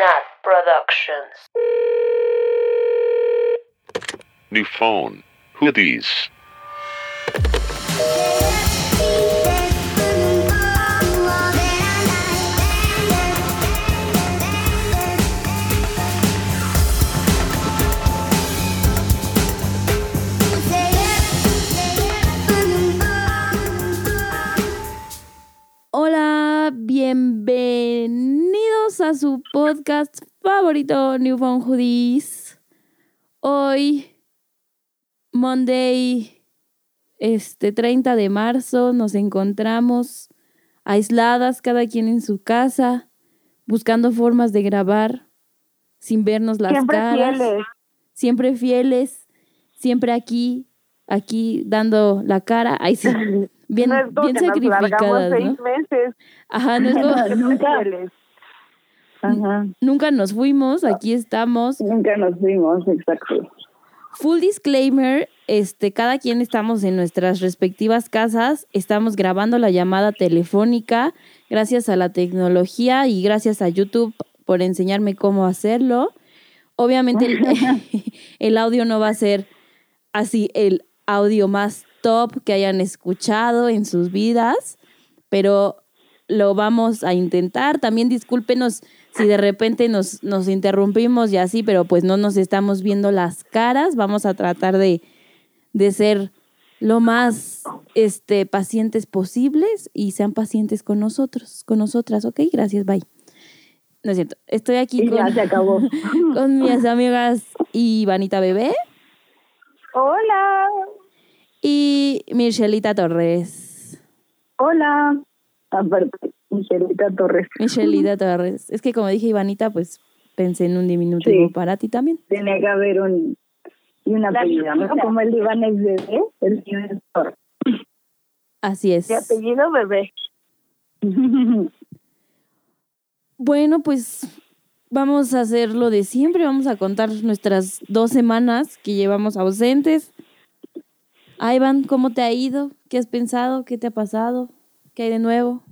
Nat Productions. New phone. Who are these? Hola, bienvenidos a su podcast favorito, New Phone Hoodies. Hoy, Monday, este 30 de marzo, nos encontramos aisladas, cada quien en su casa, buscando formas de grabar sin vernos las Siempre caras. fieles. Siempre fieles, siempre aquí, aquí dando la cara. Ay, sí, bien, no bien sacrificadas, seis meses. Ajá, no es como- Nunca. Ajá, nunca nos fuimos, aquí estamos. nunca nos fuimos, exacto. Full disclaimer, este, cada quien estamos en nuestras respectivas casas, estamos grabando la llamada telefónica gracias a la tecnología y gracias a YouTube por enseñarme cómo hacerlo. Obviamente el, el audio no va a ser así el audio más top que hayan escuchado en sus vidas, pero lo vamos a intentar. También discúlpenos si de repente nos, nos interrumpimos y así, pero pues no nos estamos viendo las caras. Vamos a tratar de, de ser lo más este, pacientes posibles y sean pacientes con nosotros, con nosotras, ¿ok? Gracias, bye. No es cierto, estoy aquí Y con, ya se acabó. con mis amigas Ivanita Bebé Hola. y Michelita Torres. Hola. Aparte, Michelita Torres. Michelita Torres. Es que como dije Ivanita, pues pensé en un diminutivo Sí. para ti también. Tenía que haber un y una La apellido, ¿no? Como el de Iván es bebé, el mío es Torres. Así es. Mi apellido bebé. Bueno, pues vamos a hacer lo de siempre. Vamos a contar nuestras dos semanas que llevamos ausentes. Iván, ¿cómo te ha ido? ¿Qué has pensado? ¿Qué te ha pasado? ¿Qué hay de nuevo?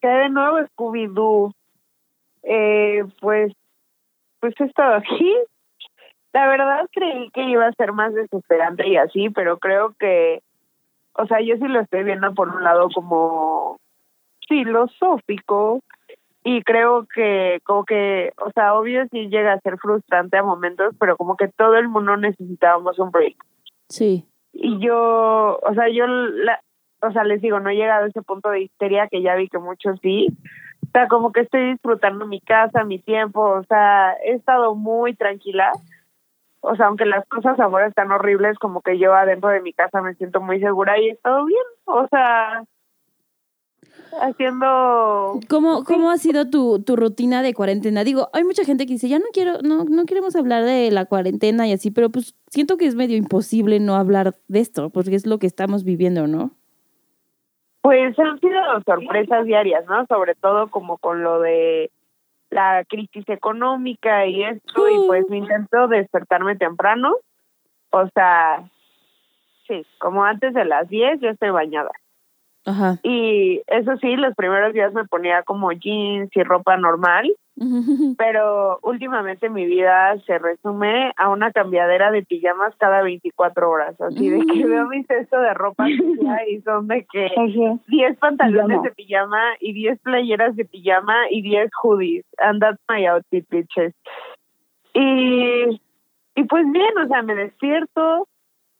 ¿Qué hay de nuevo Scooby-Doo? Eh, pues, pues he estado aquí. La verdad creí que iba a ser más desesperante y así, pero creo que, o sea, yo sí lo estoy viendo por un lado como filosófico y creo que como que, o sea, obvio sí llega a ser frustrante a momentos, pero como que todo el mundo necesitábamos un break. Sí. y yo, o sea, yo, la, o sea, les digo, no he llegado a ese punto de histeria que ya vi que muchos sí. O sea, como que estoy disfrutando mi casa, mi tiempo, o sea, he estado muy tranquila. O sea, aunque las cosas ahora están horribles, como que yo adentro de mi casa me siento muy segura y he estado bien. O sea, haciendo ¿Cómo, cómo ha sido tu, tu rutina de cuarentena? Digo, hay mucha gente que dice, ya no quiero, no, no queremos hablar de la cuarentena y así, pero pues siento que es medio imposible no hablar de esto, porque es lo que estamos viviendo, ¿no? Pues han sido sorpresas diarias, ¿no? Sobre todo como con lo de la crisis económica y esto, y pues me intento despertarme temprano. O sea, sí, como antes de las 10 yo estoy bañada. Ajá. Y eso sí, los primeros días me ponía como jeans y ropa normal, pero últimamente mi vida se resume a una cambiadera de pijamas cada 24 horas, así de que veo mi cesto de ropa y son de que Ajá. 10 pantalones de pijama y 10 playeras de pijama y 10 hoodies. And that's my outfit, bitches. Y, y pues bien, o sea, me despierto,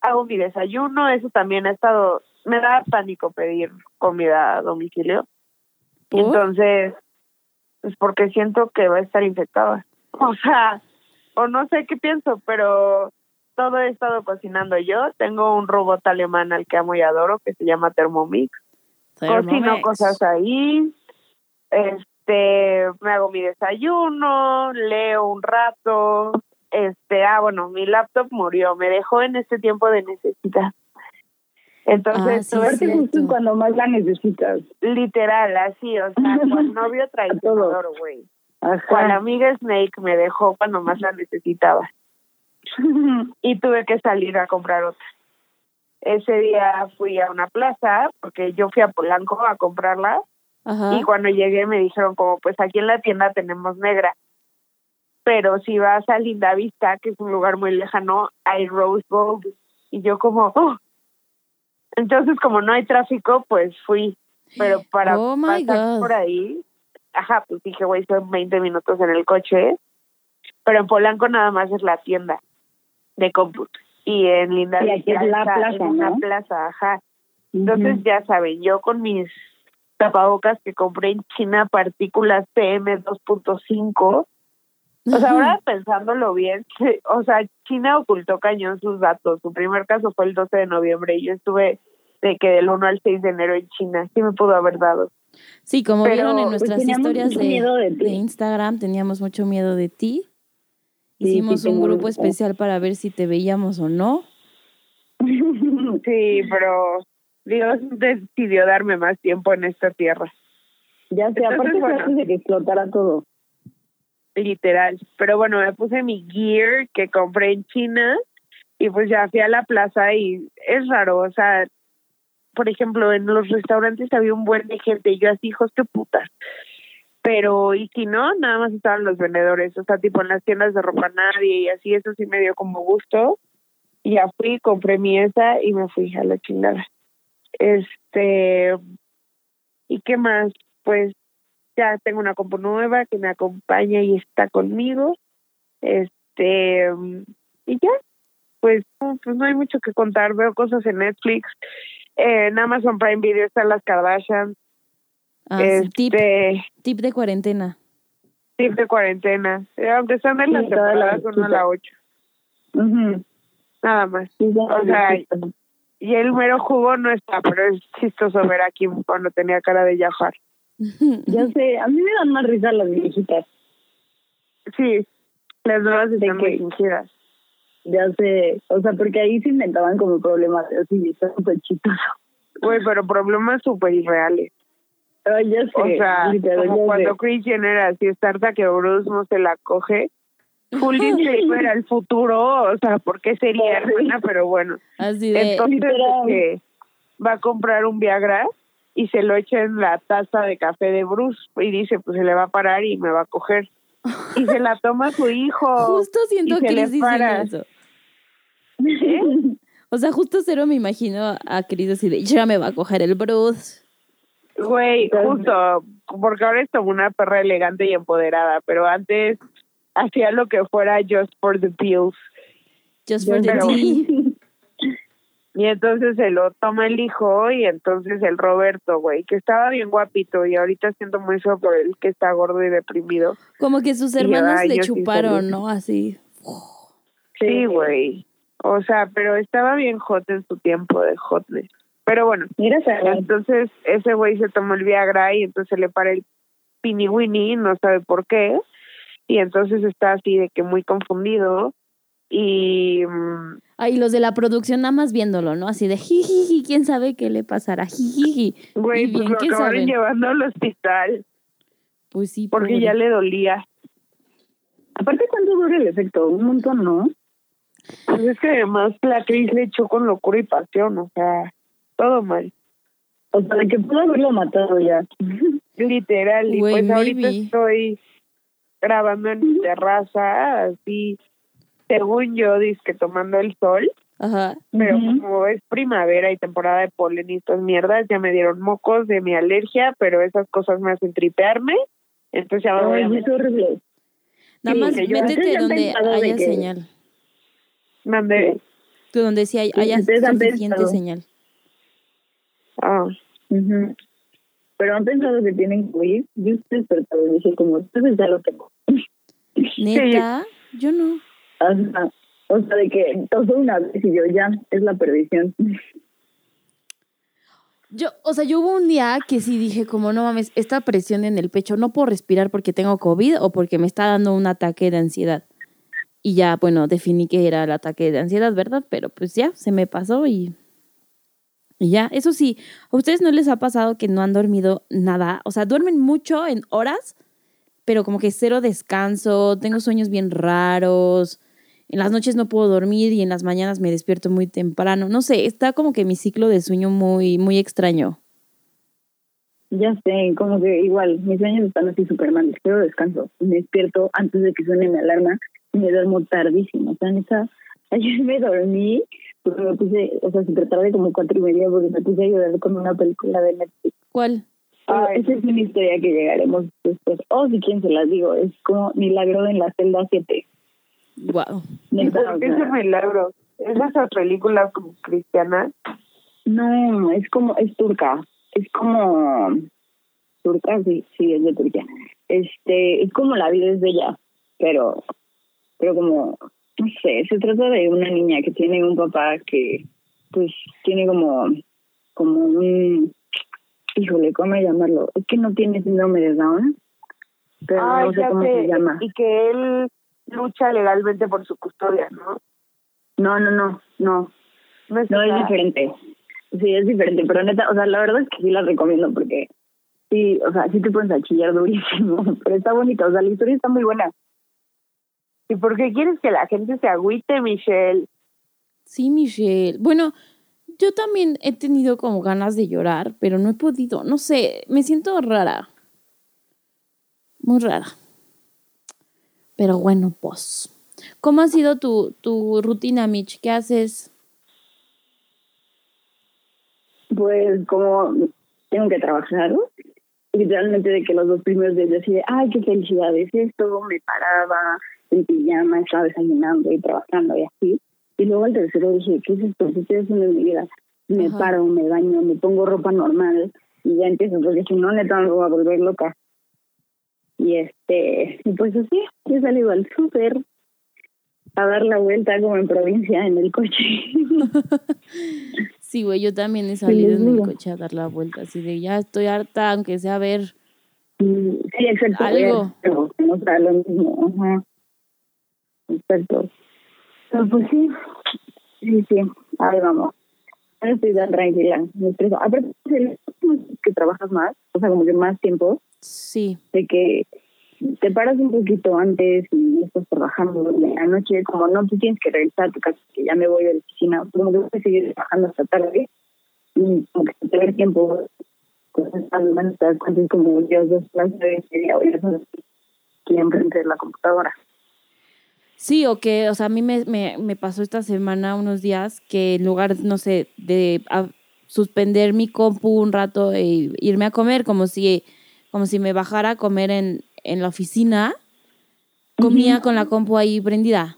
hago mi desayuno, eso también ha estado, me da pánico pedir comida a domicilio. ¿Por? Entonces, pues porque siento que va a estar infectada. O sea, o no sé qué pienso, pero todo he estado cocinando yo. Tengo un robot alemán al que amo y adoro que se llama Thermomix cocino cosas ahí, este, me hago mi desayuno, leo un rato, este, ah, bueno, mi laptop murió, me dejó en este tiempo de necesidad. Entonces, Ah, sí, justo cuando más la necesitas. literal, así, o sea, cual novio traicionador, güey. Ajá. amiga Snake me dejó cuando más la necesitaba. y tuve que salir a comprar otra. Ese día fui a una plaza, porque yo fui a Polanco a comprarla, Ajá. Y cuando llegué me dijeron como, pues aquí en la tienda tenemos negra. Pero si vas a Linda Vista, que es un lugar muy lejano, hay Rose Gold. Y yo como, "Oh". Entonces como no hay tráfico, pues fui. Pero para Oh, pasar God. por ahí, ajá, pues dije, güey, son 20 minutos en el coche. Pero en Polanco nada más es la tienda de cómputo. Y en Linda Y aquí es la está plaza, en ¿no? plaza, ajá. Entonces ya saben, yo con mis tapabocas que compré en China, partículas PM 2.5. O sea, ahora pensándolo bien, o sea, China ocultó cañón sus datos. Su primer caso fue el 12 de noviembre y yo estuve de que del 1 al 6 de enero en China. Sí me pudo haber dado. Sí, como Pero, vieron en nuestras historias de, miedo de ti. de Instagram, teníamos mucho miedo de ti. Sí, Hicimos sí, un grupo miedo. especial para ver si te veíamos o no. Sí, pero Dios decidió darme más tiempo en esta tierra. ya sé, Entonces, aparte bueno. antes de que explotara todo. Literal. Pero bueno, me puse mi gear que compré en China y pues ya fui a la plaza y es raro, o sea, por ejemplo, en los restaurantes había un buen de gente y yo así, hijos, qué putas. Pero, y si no, nada más estaban los vendedores, o sea, tipo en las tiendas de ropa nadie y así, eso sí me dio como gusto. Y ya fui, compré mi esa y me fui a la chingada. Este, ¿y qué más? Pues ya tengo una compu nueva que me acompaña y está conmigo. Este, y ya, pues, no, pues no hay mucho que contar. Veo cosas en Netflix. Eh, en Amazon Prime Video están las Kardashians. Ah, sí, tip, este, tip de cuarentena. tip de cuarentena. Eh, aunque están en las Sí, temporadas 1 a la 8. Ujú. Nada más. Sí, ya O sea. Y el mero jugo no está, pero es chistoso ver a Kim cuando tenía cara de Jafar. Ya sé, a mí me dan más risa las viejitas. Sí, las nuevas están muy que- fingidas. Ya sé, o sea, porque ahí se inventaban como problemas, así, está súper chistoso. Güey, pero problemas súper irreales. Ay, ya sé, O sea, literal, como ya cuando sé. Chris Jenner así es tarta que Bruce no se la coge. Full disclaimer al futuro, o sea, ¿por qué sería, hermana? Pero bueno. Así de, Entonces, que va a comprar un Viagra y se lo echa en la taza de café de Bruce y dice, pues se le va a parar y me va a coger. Y se la toma su hijo. justo siento y a se le Cris diciendo para. eso. O sea, justo cero me imagino a Cris así de, ya me va a coger el Bruce. Güey, justo, porque ahora es como una perra elegante y empoderada, pero antes hacía lo que fuera just for the pills. Just for the tea. Y entonces se lo toma el hijo y entonces el Roberto, güey, que estaba bien guapito y ahorita siento muy feo por el que está gordo y deprimido. Como que sus hermanos le sí chuparon. ¿no? Así. Sí, güey. O sea, pero estaba bien hot en su tiempo de hotness. Pero bueno, Mira, entonces ese güey se tomó el Viagra y entonces le para el pini winnie, no sabe por qué. Y entonces está así de que muy confundido. Y Ay, los de la producción nada más viéndolo, ¿no? Así de jijiji, quién sabe qué le pasará, jijiji. güey, pues lo acabaron saben. llevando al hospital Pues sí, porque pobre. ya le dolía. aparte, ¿cuánto dura el efecto? Un montón, ¿no? Pues es que además la Cris le echó con locura y pasión, o sea, todo mal. O sea, de que pudo haberlo matado ya. Literal, y pues ahorita estoy grabando en mi terraza, así, según yo, que tomando el sol, Ajá. pero como es primavera y temporada de polen y estas mierdas, ya me dieron mocos de mi alergia, pero esas cosas me hacen tripearme, entonces ya me voy a Ay, es horrible. Nada Sí, más métete donde haya que- señal. mandar. Tú donde sí hay- haya suficiente señal. Ah, Ujú. Pero han pensado que tienen COVID. Yo estoy despertado y dije, como, entonces ya lo tengo. Neta, yo no. O sea, de que tosó una vez y yo ya, es la perdición. Yo, o sea, yo hubo un día que sí dije como, no mames, esta presión en el pecho, no puedo respirar porque tengo COVID o porque me está dando un ataque de ansiedad. Y ya, bueno, definí que era el ataque de ansiedad, ¿verdad? Pero pues ya, se me pasó y, y ya. Eso sí, ¿a ustedes no les ha pasado que no han dormido nada? O sea, duermen mucho en horas, pero como que cero descanso, tengo sueños bien raros, en las noches no puedo dormir y en las mañanas me despierto muy temprano. No sé, está como que mi ciclo de sueño muy, muy extraño. Ya sé, como que igual, mis sueños están así súper mal, quiero descanso. Me despierto antes de que suene mi alarma y me duermo tardísimo. O sea, neta, ayer me dormí porque me puse, o sea, súper tarde, como cuatro y media, porque me puse a llorar con una película de Netflix. ¿Cuál? Pero esa es una historia que llegaremos después. O si quieren se las digo, es como Milagro en la celda 7. Wow. ¿Y Neta, por o qué sea, ese milagro? ¿Es de esas películas como cristianas? No, es como, es turca. Es como, turca, sí, sí, es de Turquía. Este, es como la vida es bella, pero, pero como, no sé, se trata de una niña que tiene un papá que, pues, tiene como, como un, híjole, ¿cómo llamarlo? Es que no tiene síndrome de Down, pero Ay, no sé cómo sé. se llama. Y que él lucha legalmente por su custodia, ¿no? No, no, no, no, No es, No, es esa? diferente. Sí, es diferente, pero neta, o sea, la verdad es que sí la recomiendo porque sí, o sea, sí te pones a chillar durísimo, pero está bonita, o sea, la historia está muy buena. ¿Y por qué quieres que la gente se agüite, Michelle? Sí, Michelle. Bueno, yo también he tenido como ganas de llorar, pero no he podido. No sé, me siento rara. Muy rara. Pero bueno, pues. ¿Cómo ha sido tu, tu rutina, Mitch? ¿Qué haces? Pues como tengo que trabajar, literalmente de que los dos primeros días yo así de, ay, qué felicidad es esto, me paraba en pijama, estaba desayunando y trabajando y así. Y luego al tercero dije, ¿qué es esto? ¿Qué estoy haciendo en mi vida? Me Ajá. paro, me baño, me pongo ropa normal y ya empiezo, porque si no, neta me voy a volver loca. Y este, pues así, he salido al súper a dar la vuelta como en provincia en el coche. Sí, güey, yo también he salido en el coche a dar la vuelta, así de ya estoy harta, aunque sea a ver. Sí, exacto. Algo. Pero, O sea, lo mismo. Ajá. Exacto. Pero pues sí, sí, sí. Ahí vamos. Estoy tan tranquila. Me estreso. Aparte, que trabajas más, o sea, como que más tiempo, Sí, de que te paras un poquito antes y estás trabajando en la noche, como no, tú tienes que regresar a tu casa, que ya me voy de la oficina, como que voy a seguir trabajando hasta tarde y como que te tiempo, pues al menos te das cuenta, es como yo dos nueve y media voy a estar aquí enfrente de la computadora. Sí, o que, o sea, a mí me, me, me pasó esta semana unos días que en lugar, no sé, de a- suspender mi compu un rato e irme a comer, como si, como si me bajara a comer en, en la oficina, comía con la compu ahí prendida.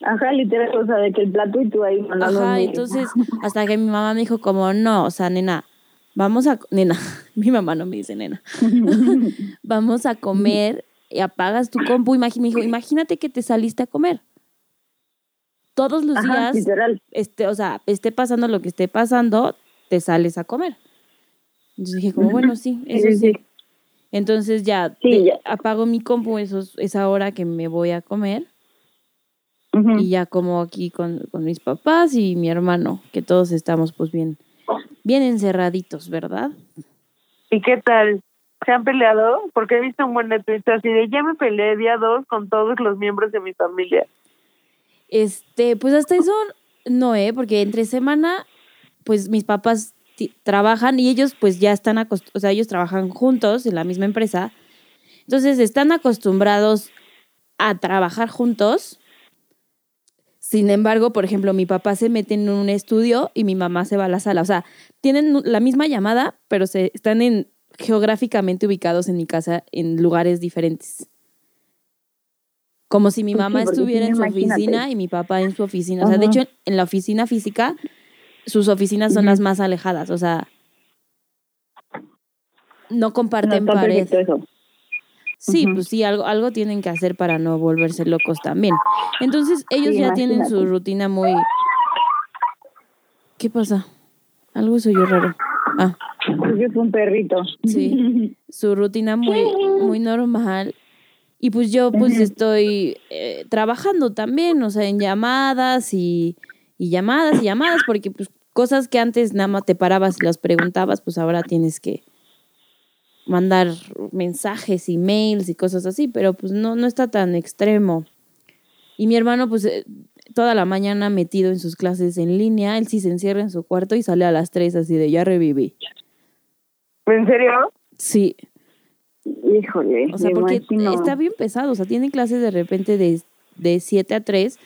Ajá, literal, o sea, de que el plato y tú ahí mandando Ajá, entonces, hasta que mi mamá me dijo como, no, o sea, nena, vamos a, nena, mi mamá no me dice nena, vamos a comer y apagas tu compu, Imagi- me dijo, imagínate que te saliste a comer. Todos los Ajá, días literal. este, o sea, esté pasando lo que esté pasando, te sales a comer. Entonces dije, como, bueno, sí, eso Sí, sí. sí. Entonces ya, Sí, de- ya. apago mi compu esos, esa hora que me voy a comer y ya como aquí con, con mis papás y mi hermano, que todos estamos pues bien, bien encerraditos, ¿verdad? ¿Y qué tal? ¿Se han peleado? Porque he visto un buen de así de ya me peleé día dos con todos los miembros de mi familia. Este, pues hasta eso no, ¿eh? Porque entre semana, pues mis papás trabajan y ellos pues ya están acostumbrados, o sea, ellos trabajan juntos en la misma empresa. Entonces están acostumbrados a trabajar juntos. Sin embargo, por ejemplo, mi papá se mete en un estudio y mi mamá se va a la sala. O sea, tienen la misma llamada, pero se están en geográficamente ubicados en mi casa en lugares diferentes. Como si mi sí, mamá estuviera no, en su imagínate. oficina y mi papá en su oficina. O sea, de hecho, en la oficina física, sus oficinas son las más alejadas. O sea, no No, comparten está pared. eso. Sí, pues sí, algo, algo tienen que hacer para no volverse locos también. Entonces, ellos Sí, ya tienen su rutina muy... ¿Qué pasa? Algo soy yo raro. Ah, Yo fue un perrito. Sí. su rutina muy, muy normal. Y pues yo pues estoy eh, trabajando también, o sea, en llamadas y, y llamadas y llamadas, porque pues cosas que antes nada más te parabas y las preguntabas, pues ahora tienes que mandar mensajes, emails y cosas así, pero pues no, no está tan extremo. Y mi hermano pues eh, toda la mañana metido en sus clases en línea, él sí se encierra en su cuarto y sale a las tres así de ya reviví. ¿En serio? Sí. Híjole, O sea, porque imagino. está bien pesado. O sea, tienen clases de repente de, de 7 a 3.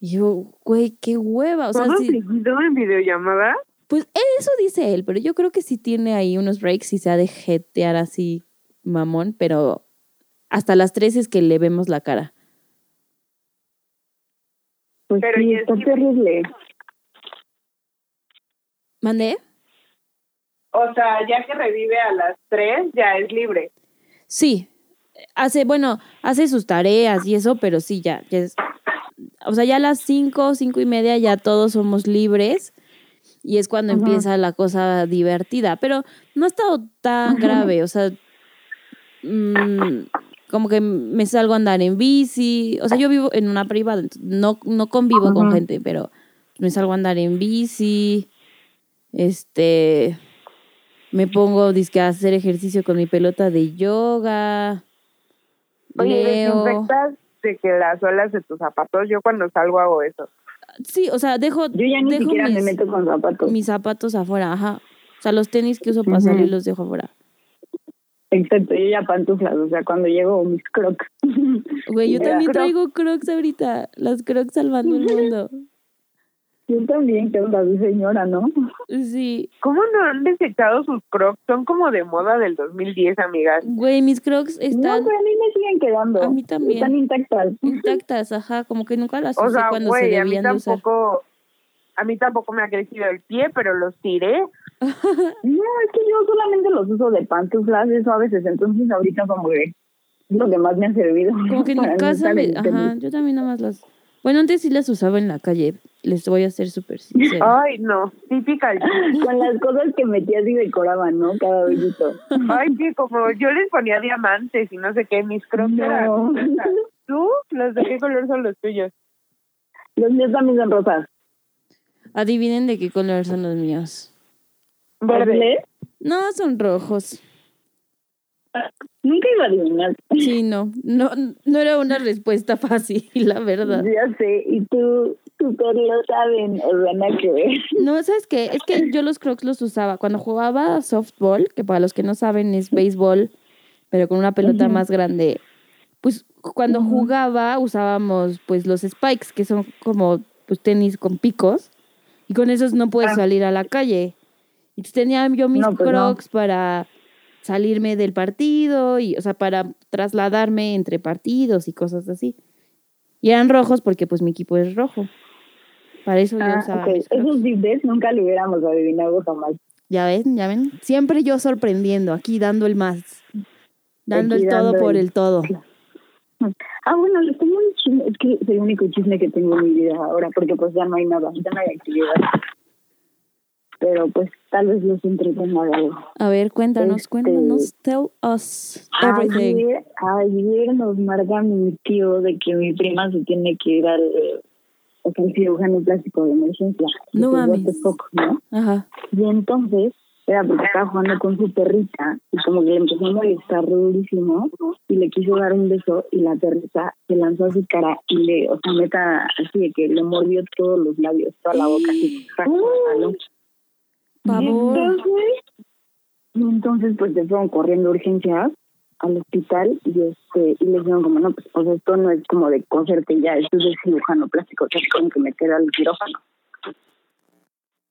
Y yo, güey, qué hueva. O sea, ¿Todo seguido en videollamada? pues eso dice él, pero yo creo que sí tiene ahí unos breaks y se ha de jetear así mamón, pero hasta las 3 es que le vemos la cara. Pues Pero sí, y es está que- terrible. ¿Mandé? O sea, ya que revive a las tres, ya es libre. Sí. Hace, bueno, hace sus tareas y eso, pero sí, ya, ya es. O sea, ya a las 5, cinco y media ya todos somos libres. Y es cuando empieza la cosa divertida. Pero no ha estado tan grave. O sea, mm, como que me salgo a andar en bici. O sea, yo vivo en una privada, no, no convivo con gente, pero me salgo a andar en bici. Este. Me pongo dizque, a hacer ejercicio con mi pelota de yoga. Oye, leo. desinfectas de que las suelas de tus zapatos. Yo cuando salgo hago eso. Sí, o sea, dejo, Yo ya ni dejo siquiera me mis, meto con zapatos. mis zapatos afuera, ajá. O sea, los tenis que uso para salir los dejo afuera. Exacto, yo ya pantuflas, o sea, cuando llego mis crocs. Güey, yo también Crocs. traigo crocs ahorita. Las crocs salvando el mundo. Yo también, que onda de señora, ¿no? Sí. ¿Cómo no han desechado sus crocs? Son como de moda del 2010, amigas. Güey, mis crocs No, están pero a mí me siguen quedando. A mí también. Están intactas. intactas, ajá. Como que nunca las O usé sea, cuando se güey, a mí debían de usar. tampoco... A mí tampoco me ha crecido el pie, pero los tiré. No, es que yo solamente los uso de pantuflas, eso a veces, entonces ahorita como que es lo que más me ha servido. Como que para no nunca estar sabe. en Ajá, yo también nada más las. Bueno, antes sí las usaba en la calle. Les voy a ser súper sincera. Ay, no, típica. Con las cosas que metías y decoraban, ¿no? Cada vellito. Ay, sí, como yo les ponía diamantes y no sé qué, mis crocs No. ¿Tú? ¿Los de qué color son los tuyos? Los míos también son rosas. Adivinen de qué color son los míos. ¿Verde? No, son rojos. Nunca iba a adivinar. Sí, no. No, no era una respuesta fácil, la verdad. Ya sé, y tú, tú lo saben, o nada que ver. No, ¿sabes qué? Es que yo los crocs los usaba cuando jugaba softball, que para los que no saben es béisbol, pero con una pelota más grande. Pues cuando jugaba usábamos pues los spikes, que son como pues tenis con picos, y con esos no puedes Ah. salir a la calle. Entonces tenía yo mis No, pues no. crocs para salirme del partido y, o sea, para trasladarme entre partidos y cosas así. Y eran rojos porque pues mi equipo es rojo. Para eso yo Ah, usaba mis. Esos ves nunca lo hubiéramos adivinado jamás. Ya ven, ya ven. Siempre yo sorprendiendo, aquí dando el más. Dando Aquí el todo por el- el todo. Ah, bueno, les tengo un chisme. Es que es el único chisme que tengo en mi vida ahora, porque pues ya no hay nada, ya no hay actividad. Pero pues tal vez los entretenga algo. A ver, cuéntanos, Este- cuéntanos. Tell us everything. Ayer, ayer nos marca mi tío de que mi prima se tiene que ir al, o sea, al cirujano plástico de emergencia. No mames. Hace poco, ¿no? Ajá. Y entonces, era porque estaba jugando con su perrita y como que le empezó a molestar durísimo y le quiso dar un beso y la perrita se lanzó a su cara y le, o sea, neta, así de que le mordió todos los labios, toda la boca, así. Pavor. Y entonces, pues se fueron corriendo urgencias al hospital y este y le dijeron como no pues, pues esto no es como de coserte ya esto es de cirujano plástico te tienen que meter al quirófano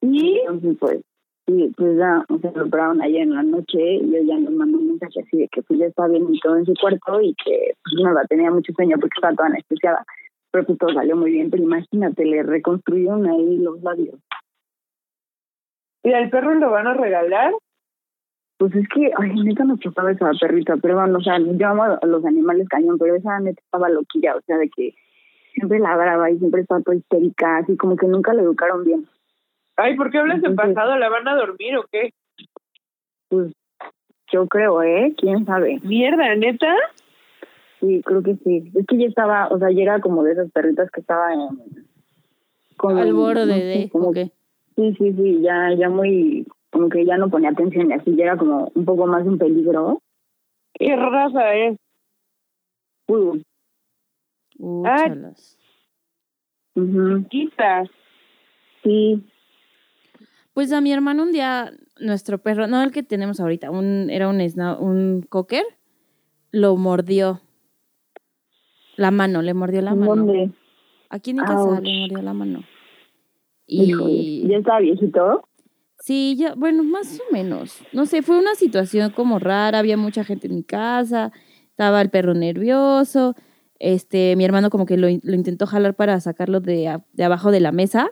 y entonces pues y pues ya o sea, lo operaron ayer en la noche y ella nos mandó un mensaje así de que pues ya está bien y todo en su cuarto y que pues nada tenía mucho sueño porque estaba toda anestesiada pero pues todo salió muy bien pero imagínate le reconstruyeron ahí los labios ¿Y al perro lo van a regalar? Pues es que, ay, neta nos chocaba esa perrita, perdón, o sea, yo amo a los animales cañón, pero esa neta estaba loquilla, o sea, de que siempre ladraba y siempre estaba toda histérica, así como que nunca la educaron bien. Ay, ¿por qué hablas en Entonces- pasado? ¿La van a dormir o qué? Pues yo creo, ¿eh? ¿Quién sabe? Mierda, ¿neta? Sí, creo que sí. Es que ya estaba, o sea, ya era como de esas perritas que estaba en... como- Al borde no sé, de. como- ok. Sí, sí, sí, ya, ya muy, como que ya no ponía atención y así, ya era como un poco más un peligro. ¿Qué raza es? Uy, Úchalas. ujú, Quizás. sí, Pues a mi hermano un día nuestro perro, no el que tenemos ahorita, un, era un, un cocker, lo mordió. La mano, le mordió la mano. ¿Dónde? Aquí en mi casa Ouch. le mordió la mano. Híjole, Y ¿Ya está viejito? sí, ya, bueno, más o menos. No sé, fue una situación como rara, había mucha gente en mi casa, estaba el perro nervioso, este, mi hermano como que lo, lo intentó jalar para sacarlo de, de abajo de la mesa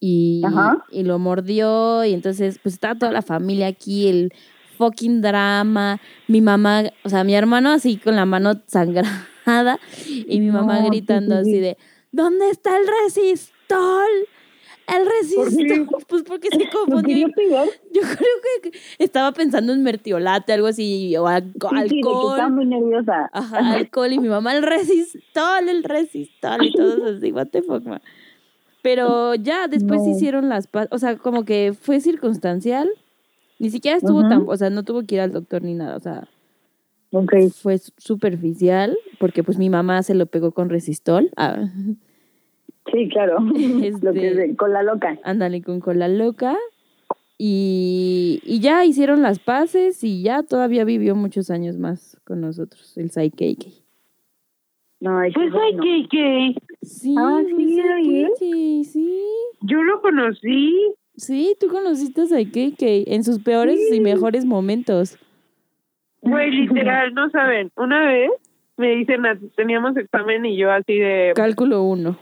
y, Ajá. y lo mordió y entonces pues estaba toda la familia aquí, el fucking drama, mi mamá, o sea, mi hermano así con la mano sangrada y mi mamá No, gritando sí, sí. así de, ¿dónde está el resistol? El ¿Por qué? resistol, pues porque se ¿Lo confundió. Yo creo que estaba pensando en mertiolate, algo así, o al- Sí, alcohol. estaba muy nerviosa. Ajá, alcohol y mi mamá el resistol, el resistol y todos así, what the fuck, ma. Pero ya después No. hicieron las o sea, como que fue circunstancial. Ni siquiera estuvo tan, o sea, no tuvo que ir al doctor ni nada, o sea, Ok. fue su- superficial porque pues mi mamá se lo pegó con resistol. Ah, Sí, claro. Lo Este- que es de- con la loca. ándale con cola loca. Y, y ya hicieron las paces y ya todavía vivió muchos años más con nosotros, el Saikeke. No, Pues bueno. Sí, Ah, sí, sí. Yo lo conocí. Sí, tú conociste a Saikeke en sus peores y mejores momentos. Güey, literal, no saben. Una vez me dicen, teníamos examen y yo así de, Cálculo uno.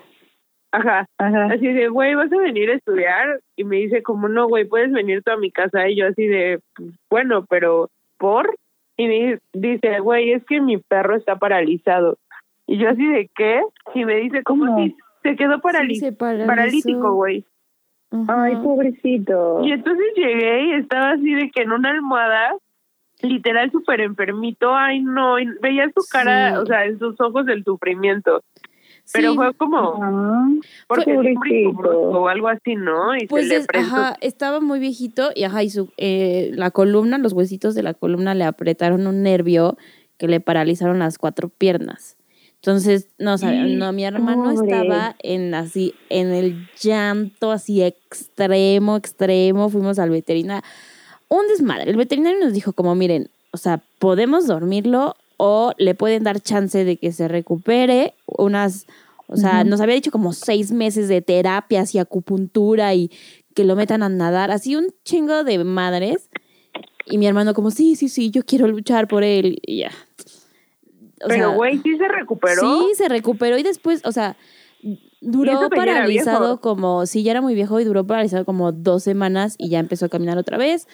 Ajá, Ajá. así de, güey, ¿vas a venir a estudiar? Y me dice, como no, güey, puedes venir tú a mi casa. Y yo así de, "Pues, bueno, pero ¿por? Y me dice, güey, es que mi perro está paralizado. Y yo así de, ¿qué? Y me dice, ¿cómo ¿Cómo? si se quedó parali- Sí, se paralizó. paralítico, güey? Ajá. Ay, pobrecito. Y entonces llegué y estaba así de que en una almohada, literal súper enfermito, ay no, y veía su cara, Sí. o sea, en sus ojos el sufrimiento. Pero Sí, fue como, porque o algo así, ¿no? Y Pues se es- ajá, estaba muy viejito y ajá, y su, eh, la columna, los huesitos de la columna le apretaron un nervio que le paralizaron las cuatro piernas. Entonces, no, sabía, no, mi hermano Pobre. estaba en así, en el llanto así extremo, extremo, fuimos al veterinario. Un desmadre. El veterinario nos dijo como, miren, o sea, podemos dormirlo o le pueden dar chance de que se recupere unas, o sea, nos había dicho como seis meses de terapias y acupuntura y que lo metan a nadar, así un chingo de madres. Y mi hermano como, sí, sí, sí, yo quiero luchar por él. Y ya. O Pero, güey, sí se recuperó. Sí, se recuperó y después, o sea, duró paralizado como, sí, ya era muy viejo y duró paralizado como dos semanas y ya empezó a caminar otra vez.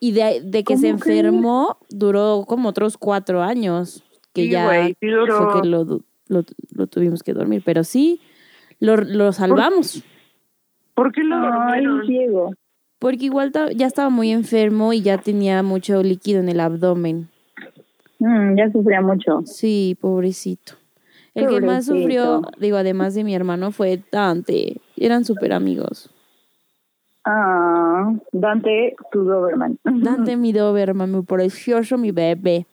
Y de, de que se enfermó, duró como otros cuatro años, que Sí, ya güey, sí duró. fue que lo, du- lo, lo tuvimos que dormir. Pero sí, lo, lo salvamos. ¿Por qué lo dormieron? ciego. Porque igual ya estaba muy enfermo y ya tenía mucho líquido en el abdomen. Mm, ya sufría mucho. Sí, pobrecito. El que más sufrió, digo, además de mi hermano, fue Dante. Eran súper amigos. Ah, Dante, tu Doberman. Dante, mi Doberman, mi precioso, mi bebé.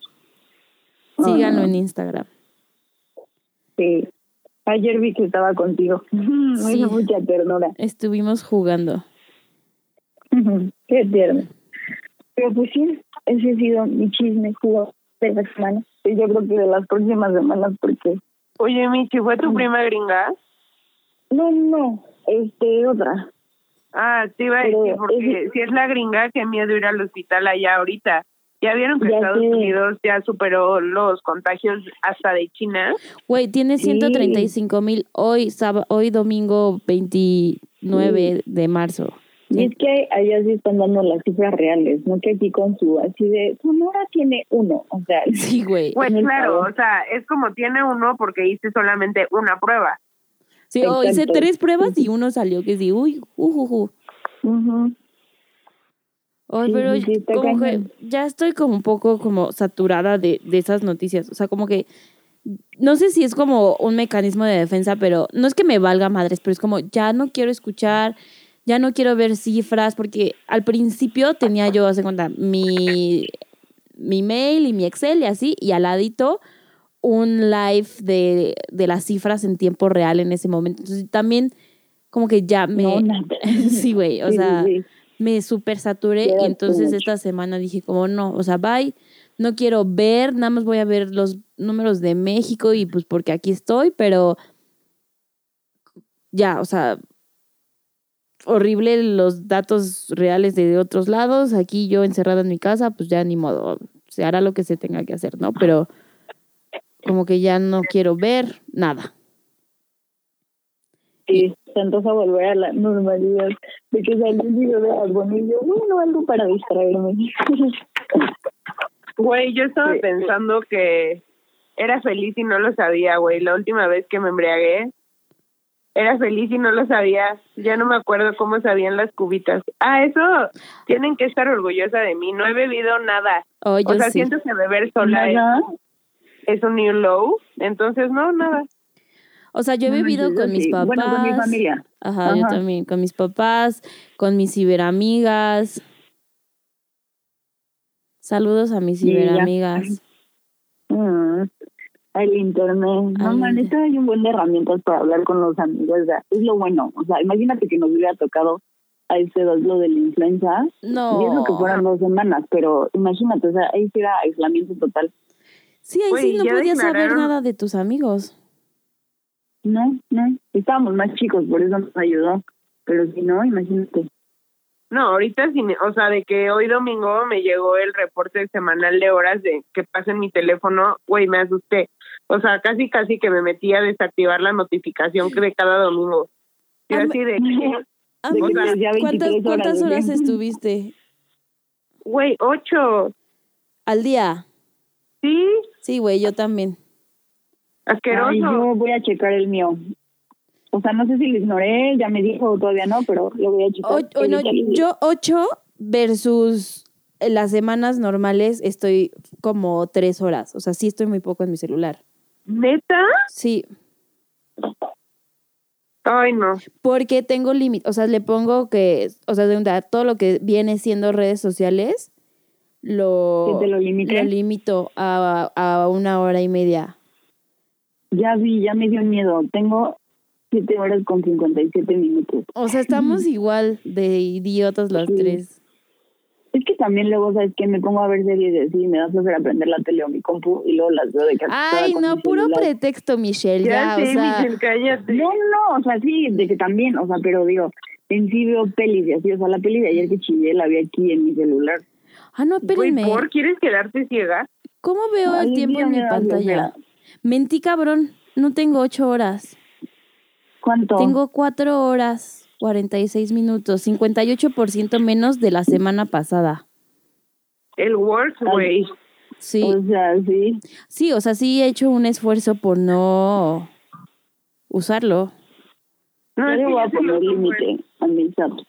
Síganlo Ah. en Instagram. Sí. Ayer vi que estaba contigo. Me Sí. mucha ternura. Estuvimos jugando. Qué tierno. Pero pues sí, ese ha sido mi chisme jugo de la semana. Y yo creo que de las próximas semanas, porque... Oye, Michi, ¿fue tu prima gringa? No, no, este, otra. Ah, te iba a decir, porque es- si es la gringa, qué miedo ir al hospital allá ahorita. Ya vieron que Ya Estados sé. Unidos ya superó los contagios hasta de China. Güey, tiene Sí. 135 mil hoy, sábado, hoy domingo 29 de marzo. Y es que allá sí están dando las cifras reales, no que aquí con su así de Sonora tiene uno, o sea, Sí, güey. Pues claro, o sea, es como tiene uno porque hice solamente una prueba. Sí, oh, hice tres pruebas y uno salió que sí, uy, ujuju. ujú. Ay, Sí, pero sí, como que ya estoy como un poco como saturada de, de esas noticias. O sea, como que no sé si es como un mecanismo de defensa, pero no es que me valga madres, pero es como ya no quiero escuchar, ya no quiero ver cifras, porque al principio tenía yo, hace cuenta, mi, mi mail y mi Excel y así, y al ladito un live de, de las cifras en tiempo real en ese momento. Entonces también como que ya me... No, sí, güey, o Sí, sea sí, me super saturé y entonces esta semana dije como no, o sea, bye, no quiero ver, nada más voy a ver los números de México y pues porque aquí estoy, pero ya, o sea, horrible los datos reales de otros lados, aquí yo encerrada en mi casa, pues ya ni modo, se hará lo que se tenga que hacer, ¿no? Pero como que ya no quiero ver nada. Sí, se antoja volver a la normalidad. De que salió el video de Bunny y yo, bueno, algo para distraerme. Güey, yo estaba Sí. pensando que era feliz y no lo sabía, güey. La última vez que me embriagué, era feliz y no lo sabía. Ya no me acuerdo cómo sabían las cubitas. Ah, eso, tienen que estar orgullosa de mí. No he bebido nada. Oh, yo o sea, sí. siento que beber sola Nada. es un new low. Entonces, no, nada. O sea, yo he No yo con mis sí. papás. Bueno, con mi familia. Ajá, yo Ajá. también, con mis papás, con mis ciberamigas. Saludos a mis ciberamigas. Mm, el internet. No, Ay, man, esto hay un buen de herramientas para hablar con los amigos. o sea, es lo bueno. O sea, imagínate que nos hubiera tocado a este dos lo de la influenza. No. Y eso que fueran dos semanas, pero imagínate, o sea, ahí sí era aislamiento total. Sí, ahí sí no podías saber nada de tus amigos. No, no. Estábamos más chicos, por eso nos ayudó. Pero si no, imagínate. No, ahorita, sin, o sea, de que hoy domingo me llegó el reporte semanal de horas de que pasa en mi teléfono, güey, me asusté. O sea, casi, casi que me metí a desactivar la notificación de cada domingo. Y así de, que, que ¿Cuántas, 23 cuántas horas, horas ¿sí? estuviste güey, ocho. al día? Sí, Sí, güey, yo también. asqueroso. Ay, yo voy a checar el mío. O sea, no sé si lo ignoré, ya me dijo o todavía no, pero lo voy a checar. O- o no, yo ocho versus las semanas normales estoy como tres horas. O sea, sí estoy muy poco en mi celular. ¿Neta? Sí, Ay, no. porque tengo límite. O sea, le pongo que, o sea, de verdad, todo lo que viene siendo redes sociales, lo, ¿Que te lo limite? limito a, a una hora y media. Ya vi, ya me dio miedo. Tengo siete horas con 57 minutos. O sea, estamos igual de idiotas las Sí. tres. Es que también luego, ¿sabes que Me pongo a ver series así, me da flojera aprender la tele o mi compu y luego las veo de que Ay, no, puro celular. pretexto, Michelle, Ya, ya, sé, o sea. Michelle, cállate. No, no, o sea, sí, de que también, o sea, pero digo, en sí veo pelis y así, o sea, la peli de ayer que chillé la vi aquí en mi celular. Ah, no, Güey, espérenme. ¿por? ¿Quieres quedarte ciega? ¿Cómo veo Ay, el tiempo en mi pantalla? Mentí, cabrón. No tengo ocho horas. ¿Cuánto? Tengo cuatro horas, 46 minutos, 58% menos de la semana pasada. El work, güey. Sí, O sea, sí. sí, o sea, sí he hecho un esfuerzo por no usarlo. No, Yo le voy a poner güey. límite a mis apps.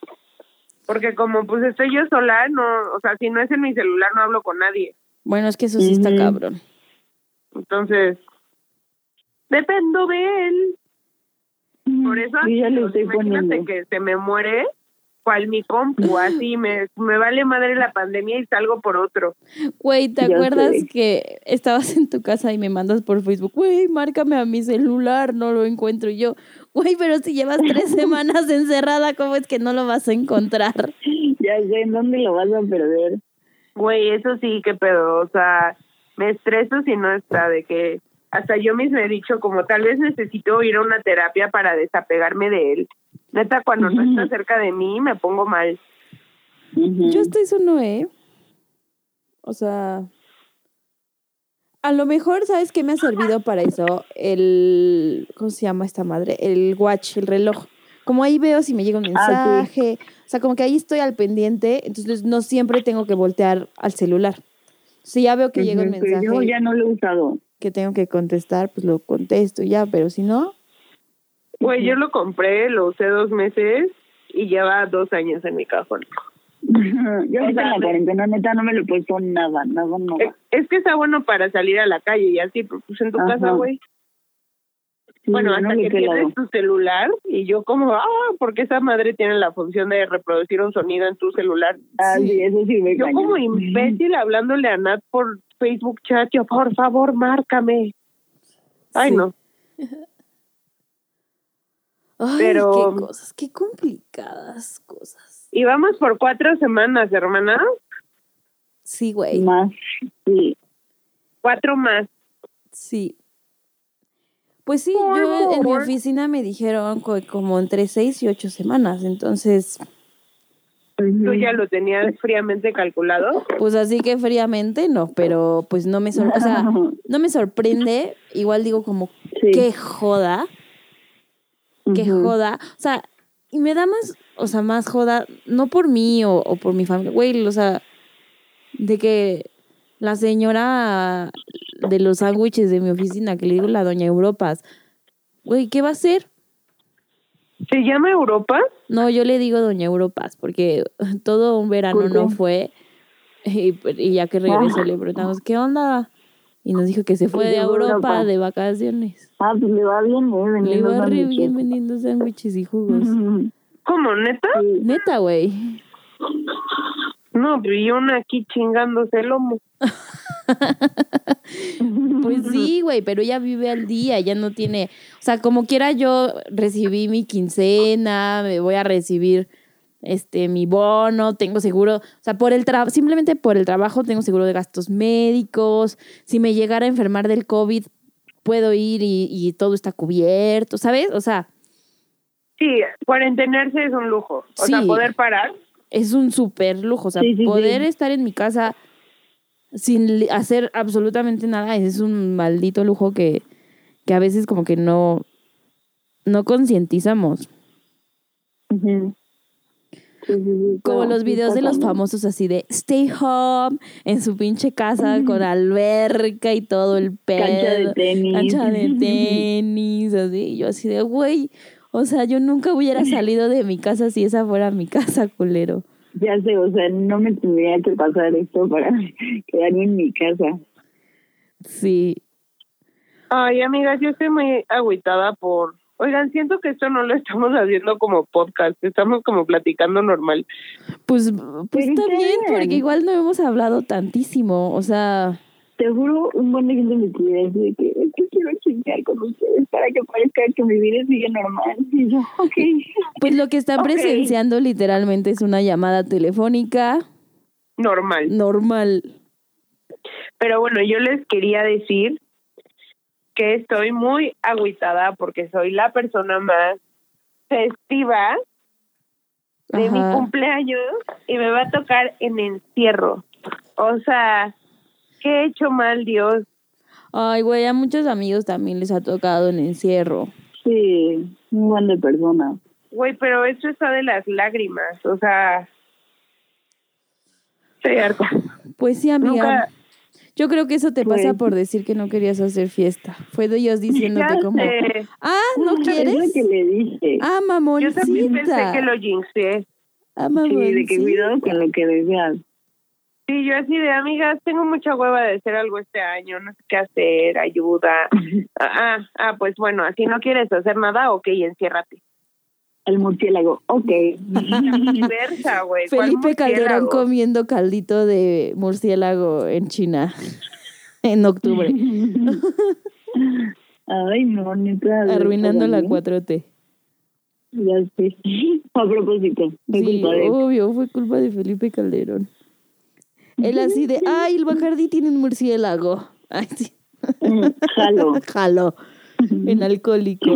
Porque como pues estoy yo sola, no, o sea, si no es en mi celular no hablo con nadie. Bueno, es que eso sí está cabrón. Entonces, dependo de él. Por eso, Sí, ya estoy imagínate poniendo. que se me muere, cual mi compu, así me, me vale madre la pandemia y salgo por otro. Güey, ¿te Ya acuerdas sé. que estabas en tu casa y me mandas por Facebook? Güey, márcame a mi celular, no lo encuentro. Y yo, güey, pero si llevas tres semanas encerrada, ¿cómo es que no lo vas a encontrar? Ya sé, ¿en dónde lo vas a perder? Güey, eso sí, qué pedo, o sea, me estreso si no está, de que hasta yo mismo he dicho como tal vez necesito ir a una terapia para desapegarme de él. Neta, cuando no está cerca de mí me pongo mal. Yo hasta eso no, ¿eh? O sea, a lo mejor, ¿sabes qué me ha servido para eso? El, ¿cómo se llama esta madre? El watch, el reloj. Como ahí veo si me llega un Ah, mensaje. O sea, como que ahí estoy al pendiente, entonces no siempre tengo que voltear al celular. Si ya veo que llega un mensaje Yo ya no lo he usado. que tengo que contestar, pues lo contesto y ya, pero si no, Güey, yo lo compré, lo usé dos meses y lleva dos años en mi cajón. Yo ahorita en la me- cuarentena, neta, no me lo he puesto nada, nada, Es, nada. es que está bueno para salir a la calle y así, pues en tu Ajá. casa, güey. Sí, Bueno, no hasta he que pierdes tu celular y yo como, ah, porque esa madre tiene la función de reproducir un sonido en tu celular. Ah, Sí. sí, eso sí me Yo como imbécil hablándole a Nat por Facebook chat, yo, por favor, márcame. Ay, Sí. no. ay, Pero- qué cosas, qué complicadas cosas. Y vamos por cuatro semanas, hermana. Sí, güey. Más, sí. Cuatro más. Sí. Pues sí, Por yo en mi oficina me dijeron co- como entre seis y ocho semanas, entonces, ¿Tú ya lo tenías fríamente calculado? pues así que fríamente no, pero pues no me, sor- o sea, no me sorprende, igual digo como, Sí. qué joda, qué joda, o sea, y me da más, o sea, más joda, no por mí o, o por mi familia, güey, o sea, de que la señora de los sándwiches de mi oficina, que le digo la doña Europas, güey, ¿qué va a hacer? ¿Se llama Europa? No, yo le digo Doña Europas, porque todo un verano ¿Por no fue. Y, y ya que regresó le preguntamos, ¿qué onda? Y nos dijo que se fue de Europa, Europa. de vacaciones. Ah, pues le va bien, ¿eh? Le iba re bien vendiendo sándwiches y jugos. Ujú. ¿Cómo, neta? Neta, güey. No, pero y una aquí chingándose el lomo. Pues sí, güey, pero ella vive al día, ya no tiene, o sea, como quiera yo recibí mi quincena, me voy a recibir este mi bono, tengo seguro, o sea, por el trabajo, simplemente por el trabajo tengo seguro de gastos médicos, si me llegara a enfermar del COVID, puedo ir y, y todo está cubierto, ¿sabes? O sea, Sí, cuarentenarse es un lujo. O sea, Sí. poder parar. es un súper lujo, o sea, Sí, sí, poder estar en mi casa sin hacer absolutamente nada, es un maldito lujo que, que a veces como que no, no concientizamos. Como los videos de los famosos así de stay home en su pinche casa con alberca y todo el pedo. Cancha de tenis. Cancha de tenis, así. Y yo así de, güey, o sea, yo nunca hubiera salido de mi casa si esa fuera mi casa, culero. Ya sé, o sea, no me tendría que pasar esto para quedarme en mi casa. Sí. Ay, amigas, yo estoy muy agüitada por... Oigan, siento que esto no lo estamos haciendo como podcast, estamos como platicando normal. Pues, pues está bien. porque igual no hemos hablado tantísimo. O sea, Te juro, un buen de gente me escribe así de que es que quiero chingar con ustedes para que parezca que mi vida sigue normal. Y yo, ok. pues lo que están presenciando literalmente es una llamada telefónica Normal. normal. Pero bueno, yo les quería decir que estoy muy agüitada porque soy la persona más festiva de mi cumpleaños y me va a tocar en encierro. O sea, ¿qué he hecho mal, Dios? Ay, güey, a muchos amigos también les ha tocado en encierro. Sí, un buen de personas. Güey, pero esto está de las lágrimas. O sea, estoy harta. Pues sí, amiga. Nunca, Yo creo que eso te pasa Pues- por decir que no querías hacer fiesta. Fue de ellos diciéndote Ya como, sé. ah, ¿no quieres? que le dije. Ah, yo también pensé mamoncita. que lo jinxé. Ah, sí, de que mamoncita. cuidado con lo que deseas. Sí, yo así de amigas, tengo mucha hueva de hacer algo este año, no sé qué hacer, ayuda. Ah, ah, ah, pues bueno, así no quieres hacer nada, ok, enciérrate. El murciélago, ok. Viceversa, güey. ¿cuál Felipe Calderón murciélago? comiendo caldito de murciélago en China en octubre, Ay, no, neta. arruinando la ¿eh? 4T. Ya sé. A propósito, fue Sí, culpa de él. obvio, fue culpa de Felipe Calderón. Él así de, ay, el Bacardi tiene un murciélago. Ay, sí. Mm, Jalo. Jalo. En alcohólico.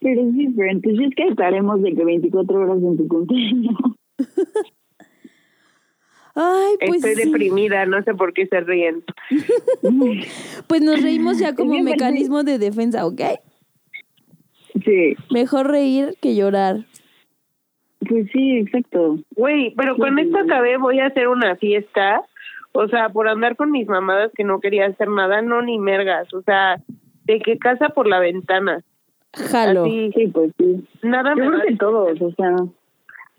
Pero es diferente. Si es que estaremos de que 24 horas en tu cumpleaños. Ay, pues Estoy sí. deprimida, no sé por qué se ríen. Pues nos reímos ya como mecanismo de defensa, ¿ok? Sí, Mejor reír que llorar. Pues sí, exacto. Güey, pero con esto acabé, voy a hacer una fiesta. O sea, por andar con mis mamadas que no quería hacer nada, no ni mergas. O sea, de que casa por la ventana. Jalo. Así, Sí, pues sí. nada Yo creo que todos, o sea.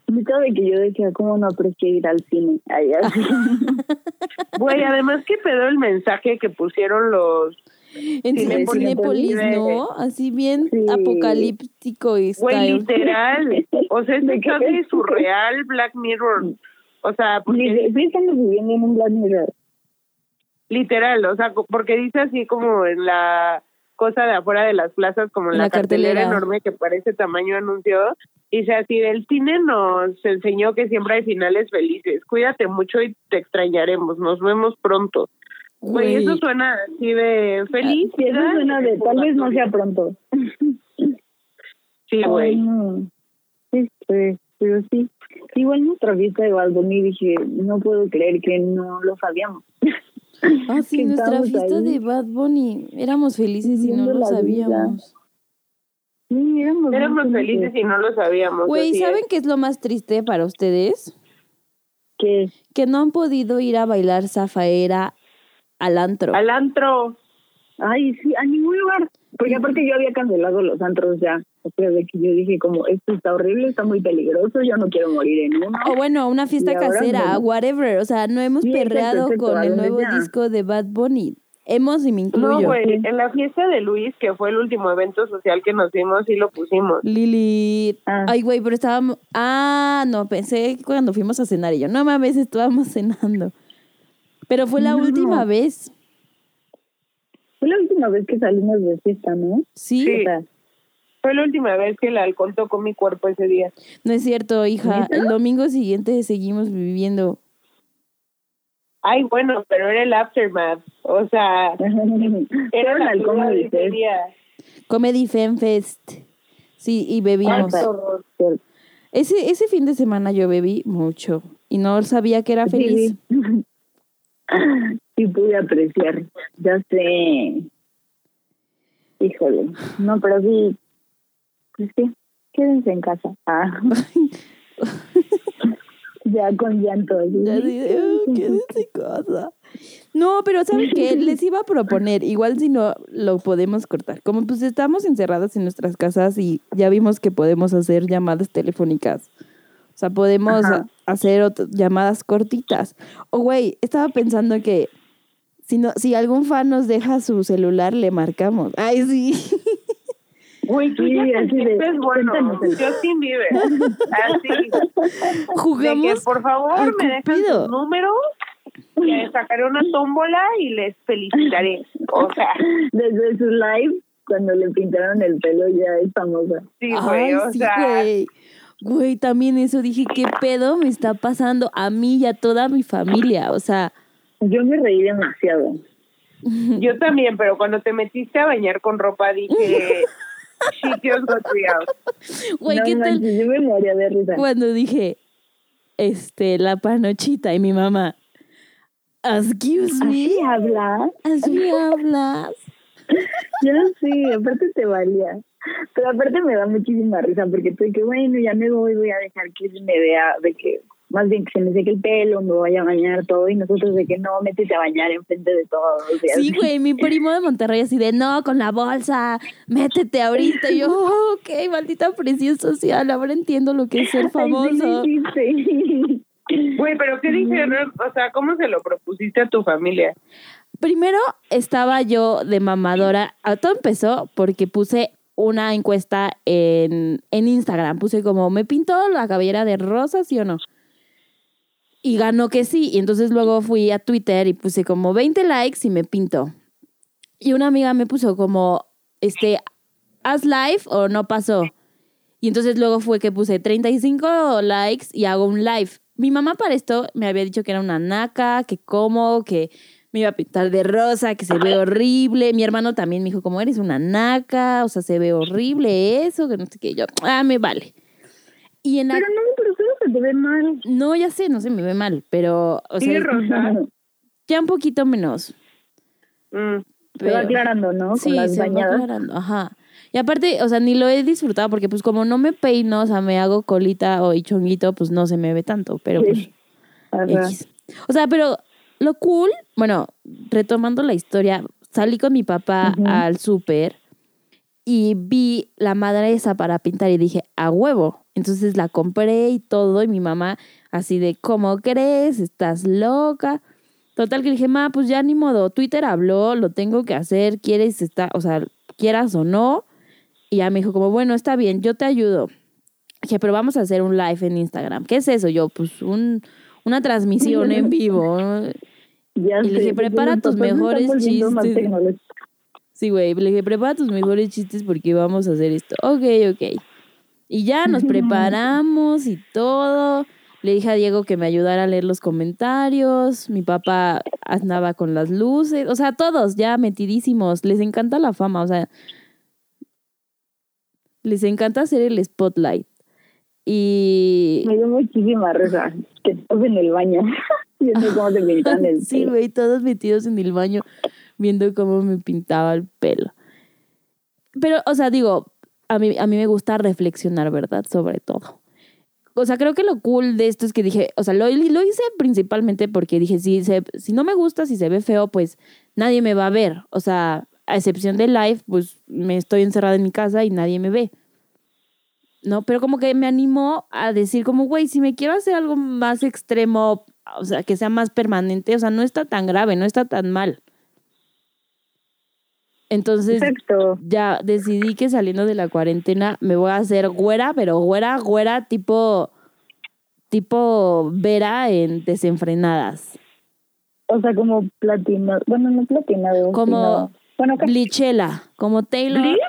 Neta de que yo decía, ¿cómo no aprecié ir al cine? Güey, además que pedo el mensaje que pusieron los En Cinépolis, Cinépolis. ¿no? Así bien Sí. apocalíptico y Güey, literal. O sea, es ¿De un qué? cambio surreal Black Mirror. O sea, porque Sí, estamos viviendo en un Black Mirror. literal, o sea, porque dice así como en la cosa de afuera de las plazas, como En la, la cartelera, cartelera. enorme que parece tamaño anuncio. Dice así, del cine nos enseñó que siempre hay finales felices. Cuídate mucho y te extrañaremos. Nos vemos pronto. Güey, eso suena así de feliz. Sí, eso suena de tal vez no sea pronto. Sí, güey. no. Este, pero sí. Igual nuestra fiesta de Bad Bunny dije, no puedo creer que no lo sabíamos. Ah, sí, que nuestra estábamos fiesta ahí. de Bad Bunny. Éramos felices y no lo sabíamos. Sí, éramos, Éramos felices y no lo sabíamos. Güey, ¿saben es. qué es lo más triste para ustedes? Que Que no han podido ir a bailar zafaera al antro. Al antro. Ay, sí, a ningún lugar. Porque aparte yo había cancelado los antros ya. O sea, de que yo dije como, esto está horrible, está muy peligroso, yo no quiero morir en uno. O bueno, una fiesta Y casera, no. whatever. O sea, no hemos Sí, perreado con el nuevo disco de Bad Bunny. Hemos y me incluyo. No, güey, en la fiesta de Luis, que fue el último evento social que nos dimos, sí lo pusimos. Lili. Ah. Ay, güey, pero estábamos. Ah, no, pensé cuando fuimos a cenar y yo, no mames, estábamos cenando. Pero fue la No. última vez. Fue la última vez que salimos de fiesta, ¿no? Sí, Sí. O sea, Fue la última vez que el alcohol tocó mi cuerpo ese día. no es cierto, hija. El domingo siguiente seguimos viviendo. Ay, bueno, pero era el aftermath. O sea, era fueron la al cruda Comedy de ese Fest. día. Comedy Fan Fest. Sí, y bebimos. qué horror. Ese, ese fin de semana yo bebí mucho y no sabía que era feliz. Sí, sí. Sí pude apreciar, ya sé. Híjole, no, pero sí, pues sí, quédense en casa. Ah. ya con llanto. Ya "Oh, quédense en casa". No, pero ¿saben qué? Les iba a proponer, igual si no lo podemos cortar. Como pues estamos encerradas en nuestras casas y ya vimos que podemos hacer llamadas telefónicas. O sea, podemos Ajá. hacer llamadas cortitas. O güey, estaba pensando que si no, si algún fan nos deja su celular, le marcamos. Ay, sí. Güey, tú Sí, ya te así de, sientes bueno. Justin Bieber. Así. De que, Jugamos. por favor, al me dejan Cupido. sus números. Le sacaré una tómbola y les felicitaré. O sea, Desde su live, cuando le pintaron el pelo, ya es famosa. sí, Ay, güey. O sí, sea, güey. Güey, también eso dije, ¿qué pedo me está pasando a mí y a toda mi familia? O sea, Yo me reí demasiado. yo también, pero cuando te metiste a bañar con ropa dije, shit just got güey, no ¿qué tal? manches, yo me moría de risa. Cuando dije, este, la panochita y mi mamá, excuse me, ¿Así habla? así hablas. Yo no sé, aparte te valía. Pero aparte me da muchísima risa porque estoy que bueno, ya me voy, voy a dejar que se me vea de que más bien que se me seque el pelo, me vaya a bañar todo y nosotros de que no, métete a bañar enfrente de todos. Sí, güey, mi primo de Monterrey así de, no, con la bolsa, métete ahorita. Y yo, "Oh, ok, maldita presión social, ahora entiendo lo que es ser Ay, sí, famoso. sí, sí. Güey, pero ¿qué dijeron? O sea, ¿cómo se lo propusiste a tu familia? Primero estaba yo de mamadora. Ah, Todo empezó porque puse una encuesta en, en Instagram. Puse como, ¿me pinto la cabellera de rosa, sí o no? Y ganó que sí. Y entonces luego fui a Twitter y puse como 20 likes y me pinto. Y una amiga me puso como, este, ¿haz live o no pasó? Y entonces luego fue que puse 35 likes y hago un live. Mi mamá para esto me había dicho que era una naca, que cómo, que me iba a pintar de rosa, que se ve horrible. Mi hermano también me dijo, como eres una naca, o sea, se ve horrible eso, que no sé qué. Yo, ah, me vale. Y en la... Pero no, pero solo se te ve mal. No, ya sé, no se me ve mal, pero, o ¿Sigue sea, rosa? ya un poquito menos. Mm. Se va pero- aclarando, ¿no? Con Sí, las se va aclarando, ajá. Y aparte, o sea, ni lo he disfrutado porque pues como no me peino, o sea, me hago colita o chonguito, pues no se me ve tanto, pero pues Sí. Ajá. X. O sea, pero lo cool, bueno, retomando la historia, salí con mi papá al súper y vi la madre esa para pintar y dije, a huevo. Entonces la compré y todo y mi mamá así de, ¿cómo crees? ¿Estás loca? Total que dije, ma, pues ya ni modo, Twitter habló, lo tengo que hacer, quieres estar, o sea, quieras o no. Y ya me dijo como, bueno, está bien, yo te ayudo. Dije, pero vamos a hacer un live en Instagram. ¿Qué es eso? Yo, pues un, una transmisión en vivo. Ya Y le dije, pues, prepara los tus mejores chistes. Sí, güey, le dije, prepara tus mejores chistes porque vamos a hacer esto. Ok, ok. Y ya nos preparamos y todo. Le dije a Diego que me ayudara a leer los comentarios. Mi papá andaba con las luces. O sea, todos ya metidísimos. Les encanta la fama. O sea, les encanta hacer el spotlight. Y. Me dio muchísima risa que estás en el baño viendo cómo te pintan el Sí, güey, todos metidos en el baño viendo cómo me pintaba el pelo. Pero, o sea, digo, a mí, a mí me gusta reflexionar, ¿verdad? Sobre todo. O sea, creo que lo cool de esto es que dije, o sea, lo, lo hice principalmente porque dije, si, se, si no me gusta, si se ve feo, pues nadie me va a ver. O sea, a excepción de live, pues me estoy encerrada en mi casa y nadie me ve. ¿No? Pero como que me animó a decir como, güey, si me quiero hacer algo más extremo, o sea, que sea más permanente, o sea, no está tan grave, no está tan mal. Entonces, ya decidí que saliendo de la cuarentena me voy a hacer güera, pero güera, güera tipo tipo Vera en desenfrenadas. O sea, como platinado. Bueno, no platinado. Como sino- Bueno. Blichela, como Taylor ¿Bleach?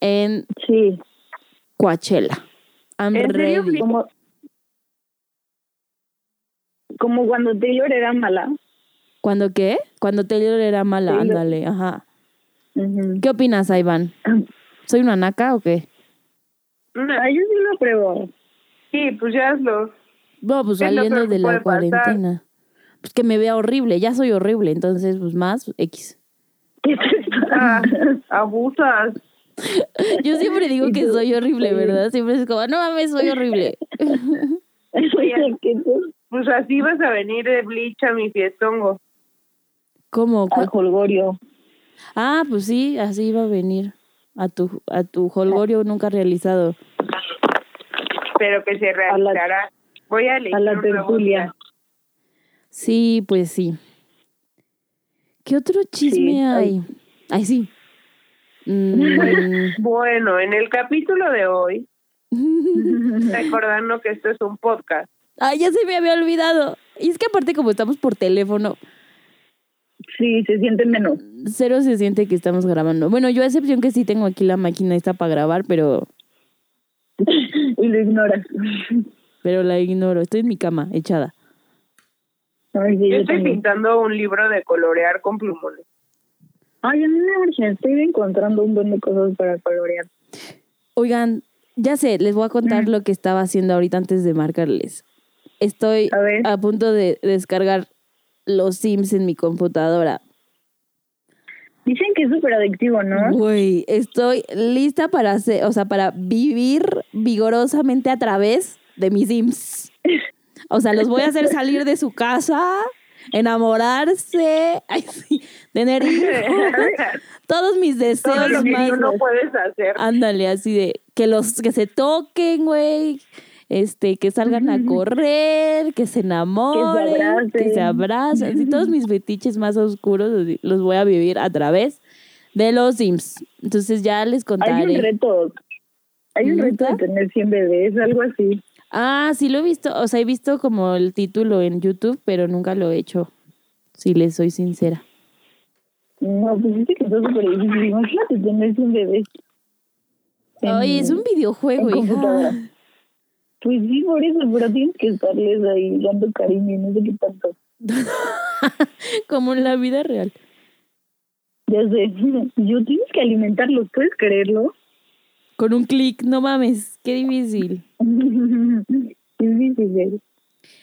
en Sí. Coachella. I'm ¿En serio? ready. Como, como cuando Taylor era mala. ¿Cuándo qué? Cuando Taylor era mala, Taylor. ándale, ajá. ¿Qué opinas, Iván? ¿Soy una naca o qué? Ah, yo sí lo pruebo. Sí, pues ya hazlo. No, pues saliendo de la pasar. cuarentena. Pues que me vea horrible, ya soy horrible, entonces pues más X. ¿Qué te Ah, abusas. Yo siempre digo que soy horrible. ¿verdad? Siempre es como, no mames, soy horrible. ¿Qué te- Pues así vas a venir de Bleach a mi fiestongo. ¿Cómo? Al holgorio. Ah, pues sí, así iba a venir a tu a tu holgorio nunca realizado. Pero que se realizará. Voy a elegir A la tertulia. Sí, pues sí. ¿Qué otro chisme Sí, hay? Ay, sí. Mm, Bueno, en el capítulo de hoy, recordando que esto es un podcast, Ay, ya se me había olvidado. Y es que aparte como estamos por teléfono, Sí, se siente menos. cero se siente que estamos grabando. Bueno, yo a excepción que sí tengo aquí la máquina esta para grabar, pero Y lo ignoras. pero la ignoro. Estoy en mi cama, echada. Ay, sí, yo yo estoy también. pintando un libro de colorear con plumones. Ay, a mí me urge. Estoy encontrando un buen de cosas para colorear. Oigan, ya sé, les voy a contar lo que estaba haciendo ahorita antes de marcarles. Estoy a punto de descargar los Sims en mi computadora. Dicen que es súper adictivo, ¿no? Güey, estoy lista para hacer, o sea, para vivir vigorosamente a través de mis Sims. O sea, los voy a hacer salir de su casa, enamorarse, ay, sí, tener hijos, todos mis Todo deseos lo que más. tú no puedes hacer. Ándale, así de que los que se toquen, güey. Este, que salgan a correr, que se enamoren, que se abracen. Así, todos mis fetiches más oscuros los voy a vivir a través de los Sims. Entonces ya les Hay un contaré. reto. Hay un reto de tener 100 bebés, algo así. Ah, sí lo he visto. O sea, he visto como el título en YouTube, pero nunca lo he hecho. Si les soy sincera. No, pues dice que está súper difícil. Imagínate tener 100 bebés. en- Ay, es un videojuego, en hija. computadora. Pues sí, por eso, pero tienes que estarles ahí dando cariño y no sé qué tanto. como en la vida real. Ya sé. Yo tienes que alimentarlos, ¿puedes creerlo? Con un clic, no mames, qué difícil. es difícil.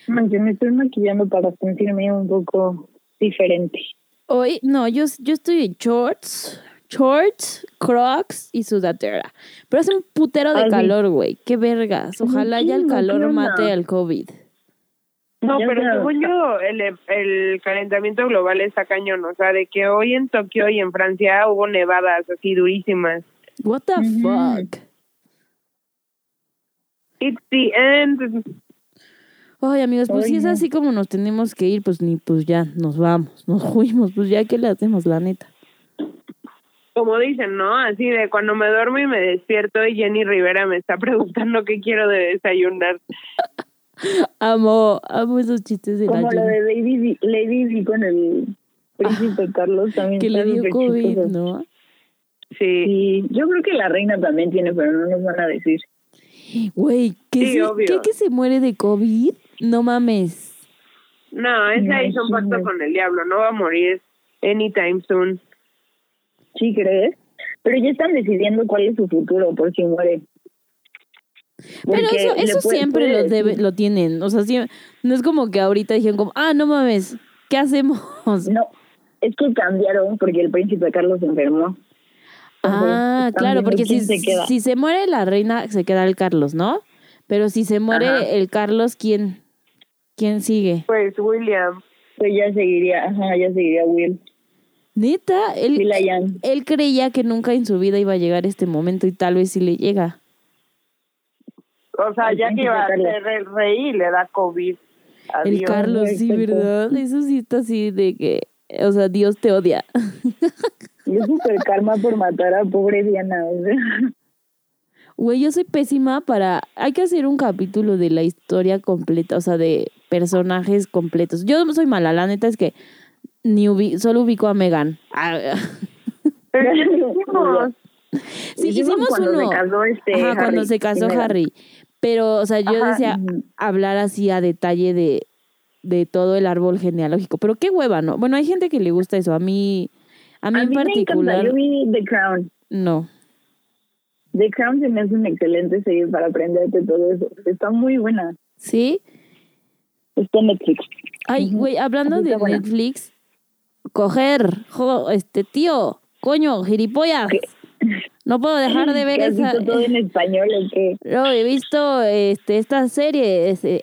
Manche, me estoy maquillando para sentirme un poco diferente. Hoy, no, yo, yo estoy en shorts, shorts, crocs y sudadera. Pero hace un putero de Ay, calor, güey. Qué vergas. Ojalá ya el calor ¿qué mate al COVID. No, pero según yo, el, el calentamiento global está cañón. O sea, de que hoy en Tokio y en Francia hubo nevadas así durísimas. What the Ujú. fuck? It's the end. Ay, amigos, pues si es Oye. así como nos tenemos que ir, pues ni, pues ya, nos vamos, nos fuimos, pues ya, ¿qué le hacemos, la neta? Como dicen, ¿no? Así de cuando me duermo y me despierto y Jenny Rivera me está preguntando qué quiero de desayunar. Amo, amo esos chistes de la Como lo de Lady Lady con el príncipe Carlos también. Que le dio COVID, chistoso. ¿no? Sí. Sí, yo creo que la reina también tiene, pero no nos van a decir. Güey, ¿qué, Sí, se-. ¿qué que se muere de COVID? No mames. No, esa hizo un pacto con el diablo, no va a morir anytime soon. ¿Sí crees? Pero ya están decidiendo cuál es su futuro por si muere. Pero Porque eso, eso puede- siempre puede lo, debe, lo tienen. O sea, sí- no es como que ahorita dijeron como, ah, no mames, ¿qué hacemos? No, es que cambiaron porque el príncipe Carlos se enfermó. Ah, claro, porque si se queda. si se muere la reina, se queda el Carlos, ¿no? Pero si se muere Ajá. el Carlos, ¿quién? ¿Quién sigue? Pues William. Pues ya seguiría, ajá, ya seguiría Will. Neta, él, él creía que nunca en su vida iba a llegar este momento y tal vez sí le llega. O sea, El ya que iba a ser el rey y le da COVID. El Adiós. Carlos, sí. ¿verdad? Eso sí está así de que, o sea, Dios te odia. Y es súper karma por matar a pobre Diana. Güey, yo soy pésima para... Hay que hacer un capítulo de la historia completa, o sea, de personajes completos. Yo soy mala, la neta es que ni ubi- solo ubico a Megan. Ah, Pero ya hicimos. sí, Hicimos hicimos cuando uno. se casó este Ajá, Harry cuando se casó. Harry. Pero, o sea, yo Ajá. decía hablar así a detalle de, de todo el árbol genealógico. Pero qué hueva, ¿no? Bueno, hay gente que le gusta eso. A mí, a mí A en mí me encanta, particular, yo vi The Crown. no. The Crown se me hace un excelente serie para aprenderte todo eso. Está muy buena. ¿Sí? Está en Netflix. Ay, güey, hablando Así de buena. Netflix, coger, jo, este tío, coño, gilipollas. ¿Qué? No puedo dejar de ver ¿Que has esa. visto todo en español o qué? No, he visto este, esta serie, este,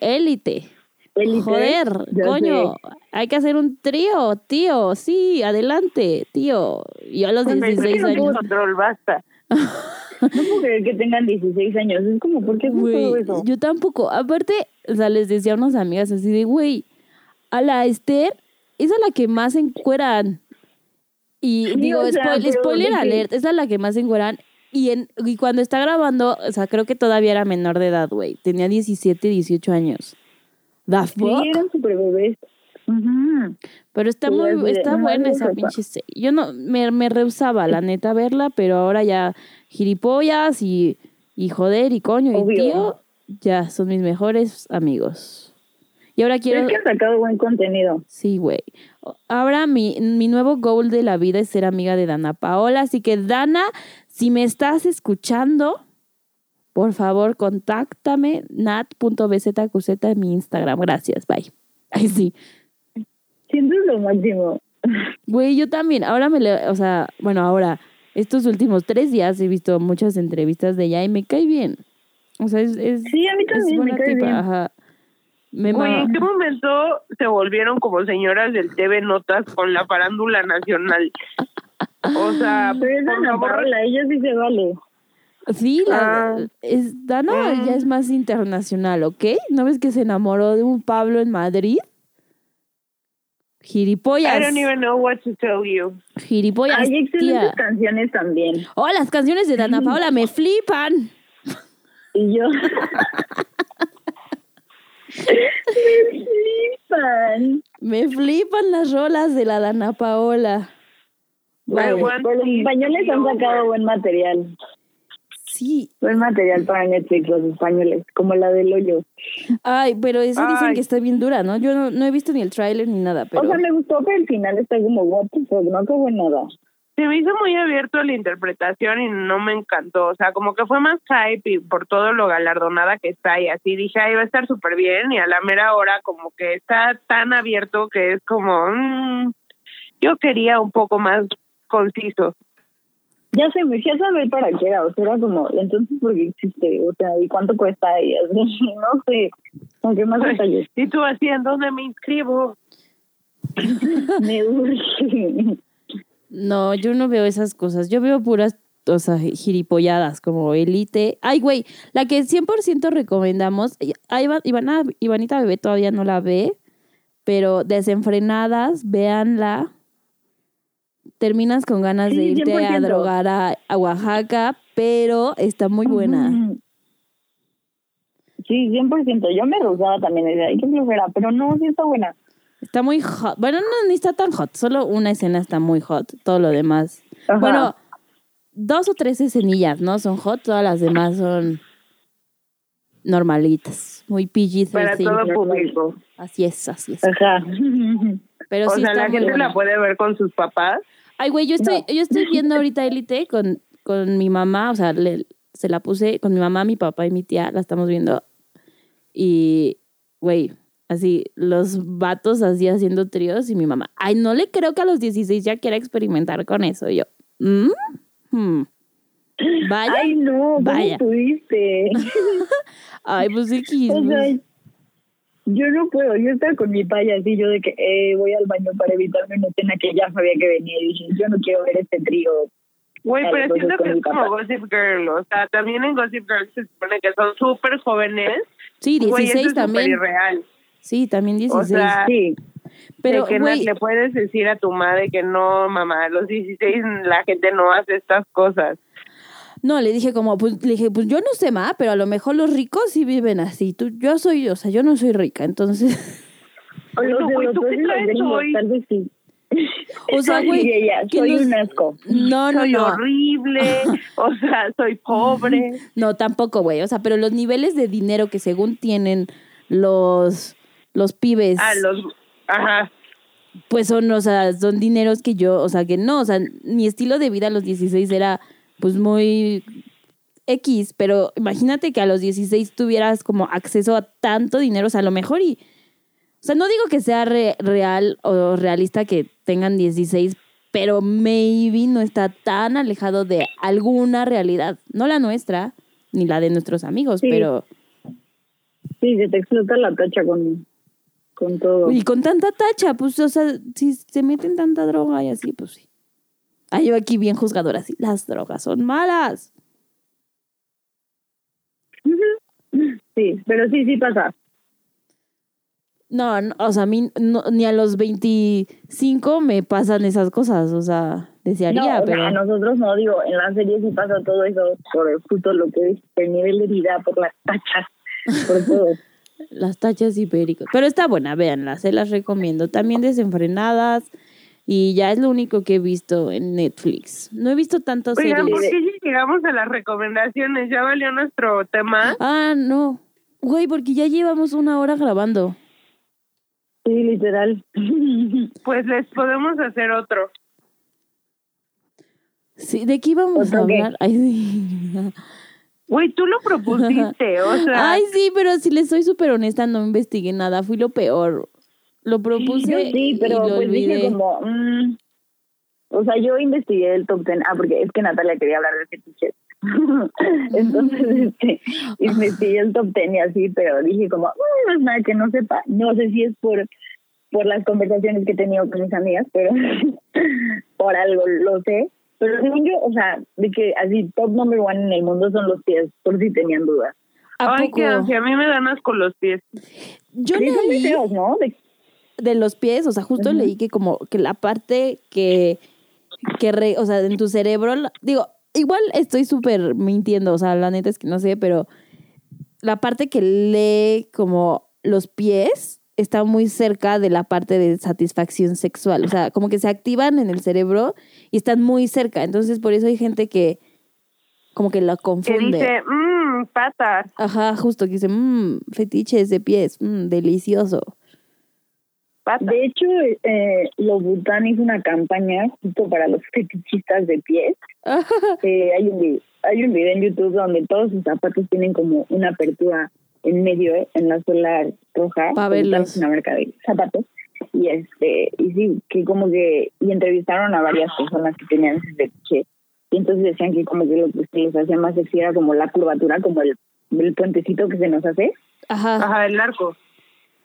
Élite. Joder, coño, sé. hay que hacer un trío, tío, sí, adelante, tío. Yo a los Me 16 no tuvo años. control, basta. No puedo creer que tengan 16 años. Es como, ¿por qué todo eso? yo tampoco. Aparte, o sea, les decía a unas amigas así de, güey, a la Esther es a la que más encueran. Y Sí, digo, o sea, spoiler alert, es a la que más encueran. Y, en, y cuando está grabando, o sea, creo que todavía era menor de edad, güey. Tenía 17, 18 años. The Sí, eran súper bebés. Pero está muy, de, está no, buena esa pinche serie. Yo no, me, me rehusaba, la neta, verla, pero ahora ya gilipollas y, y joder y coño y tío, ya son mis mejores amigos. Y ahora Pero quiero, es que han sacado buen contenido. sí, güey. Ahora mi, mi nuevo goal de la vida es ser amiga de Dana Paola, así que Dana, si me estás escuchando, por favor, contáctame nat.bzqz en mi Instagram. Gracias, bye. Ay, sí. Siento lo máximo. Güey, yo también. Ahora me le, o sea, bueno, ahora, estos últimos tres días he visto muchas entrevistas de ella y me cae bien. O sea, es, es, Sí, a mí es también me cae tipa, bien. ajá. Me Güey. ¿en qué momento se volvieron como señoras del TV Notas con la farándula nacional? O sea, Pero es por favor, Paola, ella sí se vale. Sí, la, Ah. es, Dana Mm. ya es más internacional, ¿ok? ¿No ves que se enamoró de un Pablo en Madrid? I Gilipollas. don't even know what to tell you. Gilipollas, Hay excelentes tía. canciones también. Oh, las canciones de Dana Paola me flipan. Y yo. Me flipan. Me flipan las rolas de la Dana Paola. I Bueno, los españoles han sacado buen material. Sí. Buen material para Netflix, los españoles, como la del hoyo. Ay, pero esa dicen que está bien dura, ¿no? Yo no, no he visto ni el tráiler ni nada, pero... O sea, me gustó, pero el final está como, what the fuck, no acabó en nada. Se me hizo muy abierto la interpretación y no me encantó. O sea, como que fue más hype y por todo lo galardonada que está y así dije, ay, va a estar súper bien. Y a la mera hora como que está tan abierto que es como, mm, yo quería un poco más conciso. Ya se me fui a saber para qué era, o sea, era como, entonces, ¿por qué existe? O sea, ¿y cuánto cuesta? Y así, no sé, aunque más detalles. Y tú así, ¿en dónde me inscribo? Me urge. No, yo no veo esas cosas. Yo veo puras, o sea, giripolladas como Elite. Ay, güey, la que 100% recomendamos. y- a Ivan- Ivana, Ivanita Bebé todavía no la ve, pero desenfrenadas, véanla. Terminas con ganas de irte a 100%. drogar a, a Oaxaca, pero está muy buena. Ujú. Sí, 100%. Yo me rehusaba también, decía, qué flojera, pero no, sí está buena. Está muy hot. Bueno, no, ni está tan hot. Solo una escena está muy hot. Todo lo demás. Ajá. Bueno, dos o tres escenillas, ¿no? Son hot, todas las demás son normalitas, muy PG-13. Para todo público. Así es, así es. Ajá. Pero o sí sea, está la gente buena. la puede ver con sus papás. Ay, güey, yo estoy, yo estoy viendo ahorita Élite con, con mi mamá, o sea, le- se la puse con mi mamá, mi papá y mi tía, la estamos viendo. Y, güey, así, los vatos así haciendo tríos y mi mamá, ay, no le creo que a los 16 ya quiera experimentar con eso. Y yo, "Mm, hmm. Vaya. Ay, no, ¿cómo Vaya. pudiste? Ay, pues X. O sea. Yo no puedo. Yo estaba con mi paya así, yo de que eh, voy al baño para evitarme una escena que ya sabía que venía. Y dije, yo no quiero ver este trío. Güey, pero pues, siento que es como. Gossip Girl. O sea, también en Gossip Girl se supone que son súper jóvenes. Sí, Güey, eso 16 es súper también. irreal. Sí, también 16. O sea, Sí, pero, de que güey, no le puedes decir a tu madre que no, mamá, a los 16 la gente no hace estas cosas. No, le dije como, pues, le dije, pues yo no sé más, pero a lo mejor los ricos sí viven así. Tú, yo soy, o sea, yo no soy rica, entonces. o los Bueno, güey, ¿tú europeos qué y los traes gringos, hoy? tal vez sí. O sea, güey, que soy nos- un asco. No, no, soy no. horrible, o sea, soy pobre. No, tampoco, güey. O sea, pero los niveles de dinero que según tienen los, los pibes, Ah, los. Ajá. pues son, o sea, son dineros que yo, o sea, que no, o sea, mi estilo de vida a los 16 era, pues, muy X, pero imagínate que a los 16 tuvieras como acceso a tanto dinero, o sea, a lo mejor y, o sea, no digo que sea re- real o realista que tengan 16, pero maybe no está tan alejado de alguna realidad, no la nuestra, ni la de nuestros amigos, Sí. pero... Sí, se te explota la tacha con, con todo. Y con tanta tacha, pues, o sea, si se meten tanta droga y así, pues sí. Ah, yo aquí bien juzgadora, así, las drogas son malas. Sí, pero sí, sí pasa. No, no, o sea, a mí no- ni a los 25 me pasan esas cosas, o sea, desearía, no, pero... a nosotros no, digo, en la serie sí pasa todo eso por justo lo que es el nivel de vida, por las tachas, por todo. Las tachas ibéricas. Pero está buena, véanla, se las recomiendo. También desenfrenadas y ya es lo único que he visto en Netflix. No he visto tantas Oigan, series. ¿por qué ya llegamos a las recomendaciones? ¿Ya valió nuestro tema? Ah, no. Güey, porque ya llevamos una hora grabando. Sí, literal. Pues les podemos hacer otro. Sí, ¿de qué íbamos a hablar? Ay, sí. Güey, tú lo propusiste, o sea. Ay, sí, pero si les soy súper honesta, no investigué nada, fui lo peor. Lo propuse Yo sí, pero y lo pues dije olvidé. como, mm, o sea, yo investigué el top ten, ah, porque es que Natalia quería hablar de fetiches. Entonces, este, investigué el top ten y así, pero dije como, "Mm, no es nada que no sepa. No sé si es por por las conversaciones que he tenido con mis amigas, pero por algo lo sé. Pero según yo, o sea, de que así top number one en el mundo son los pies, por si tenían dudas. ¿A Ay, poco? qué ansia, a mí me dan asco los pies. Yo Sí, son ¿no? De- de los pies, o sea, justo leí que como que la parte que, que re- o sea, en tu cerebro, digo, igual estoy súper mintiendo, o sea, la neta es que no sé, pero la parte que lee como los pies está muy cerca de la parte de satisfacción sexual, o sea, como que se activan en el cerebro y están muy cerca, entonces por eso hay gente que como que la Que confunde. dice, mmm, patas. Ajá, justo que dice, mmm, fetiches de pies, mmm, delicioso. Patas. De hecho, eh, Louboutin hizo una campaña justo para los fetichistas de pies. Eh, hay, un, hay un video en YouTube donde todos sus zapatos tienen como una apertura en medio, eh, en la suela roja. Pa' Louboutin verlos. Una marca de zapatos. Y este, y sí, que como que, y entrevistaron a varias personas que tenían ese fetiche. Y entonces decían que como que lo que les hacía más sexy era como la curvatura, como el, el puentecito que se nos hace. Ajá. Ajá, el arco.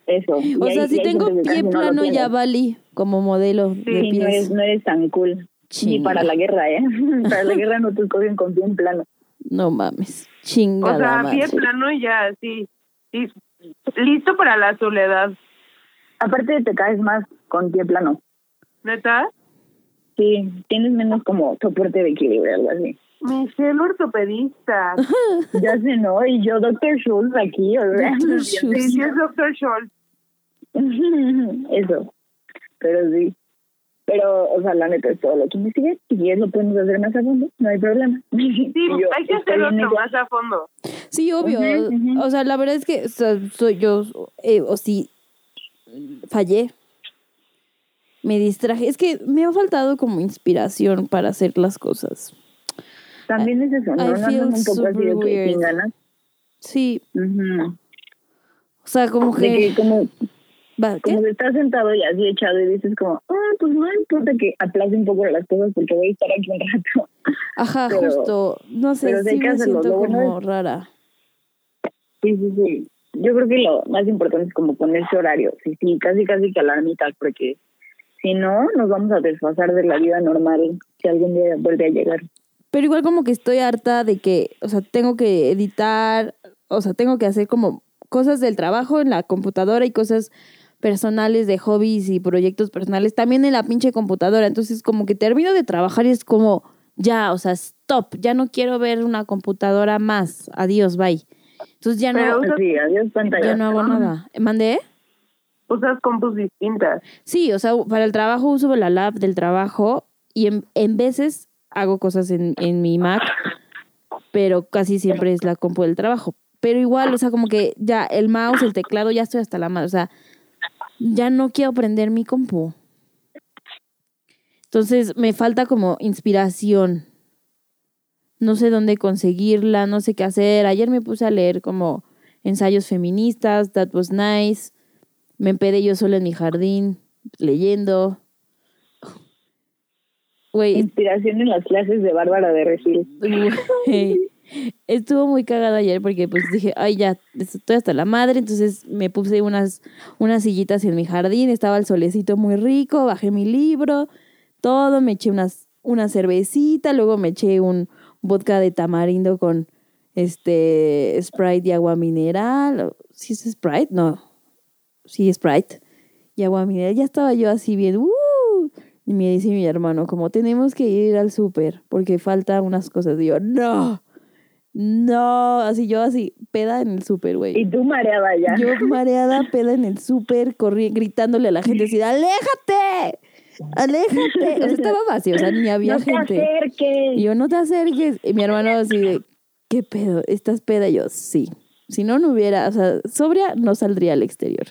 Eso. O sea, si tengo pie no plano ya valí como modelo de Sí, no eres, no eres tan cool. Ni Chinga. para la guerra, ¿eh? para la guerra no te escogen con pie en plano. No mames. O Chingada sea, madre. pie plano y ya, sí. sí. Listo para la soledad. Aparte te caes más con pie plano. ¿Neta? Sí, tienes menos como soporte de equilibrio, algo así. Michelle ortopedista. Ya sé, ¿no? Y yo, Doctor Schultz, aquí, o sea. Sí, Schultz. sí es Dr. Scholl. Eso. Pero sí. Pero, o sea, la neta es todo lo que investigué y es lo podemos hacer más a fondo, no hay problema. Sí, yo, hay que hacerlo más a fondo. Sí, obvio. O sea, la verdad es que o sea, soy yo, eh, o sí, fallé. Me distraje. Es que me ha faltado como inspiración para hacer las cosas. También es eso, ¿no? I feel un poco así de que sin ganas. Sí, Ujú. o sea, como De que... que como, va, como que estás sentado y así echado y dices como, ah, pues no importa que aplace un poco las cosas porque voy a estar aquí un rato. Ajá, pero- justo. No sé, pero sí que me hacerlo. siento bueno como es- rara. Sí, sí, sí. Yo creo que lo más importante es como ponerse horario. Sí, sí, casi, casi que a la mitad, porque si no, nos vamos a desfasar de la vida normal si algún día vuelve a llegar. Pero igual como que estoy harta de que, o sea, tengo que editar, o sea, tengo que hacer como cosas del trabajo en la computadora y cosas personales de hobbies y proyectos personales también en la pinche computadora. Entonces como que termino de trabajar y es como, ya, o sea, stop, ya no quiero ver una computadora más. Adiós, bye. Entonces ya no, usas- Sí, adiós pantalla. ya no hago nada. ¿Mandé? Usas compus distintas. Sí, o sea, para el trabajo uso la lab del trabajo y en, en veces hago cosas en, en mi Mac, pero casi siempre es la compu del trabajo. Pero igual, o sea, como que ya el mouse, el teclado, ya estoy hasta la madre. O sea, ya no quiero prender mi compu. Entonces me falta como inspiración. No sé dónde conseguirla, no sé qué hacer. Ayer me puse a leer como ensayos feministas, that was nice. Me empedé yo sola en mi jardín, leyendo. Güey, Inspiración en las clases de Bárbara de Regil. estuvo muy cagado ayer porque pues dije, ay ya, estoy hasta la madre, entonces me puse unas, unas sillitas en mi jardín, estaba el solecito muy rico, bajé mi libro, todo, me eché unas, una cervecita, luego me eché un vodka de tamarindo con este Sprite y agua mineral. ¿Sí es Sprite? No. Sí, Sprite. Y agua mineral. Ya estaba yo así bien. ¡uh! Y me dice mi hermano, como tenemos que ir al súper porque falta unas cosas. Y yo, no. No. Así yo así, peda en el súper, güey. Y tú mareada ya. Yo mareada, peda en el súper, gritándole a la gente así, ¡aléjate! ¡Aléjate! O sea, estaba vacío, o sea, ni había no te gente. acerques. Y yo, no te acerques. Y mi hermano así de, ¿qué pedo? ¿Estás peda? Y yo, sí. Si no, no hubiera, o sea, sobria no saldría al exterior.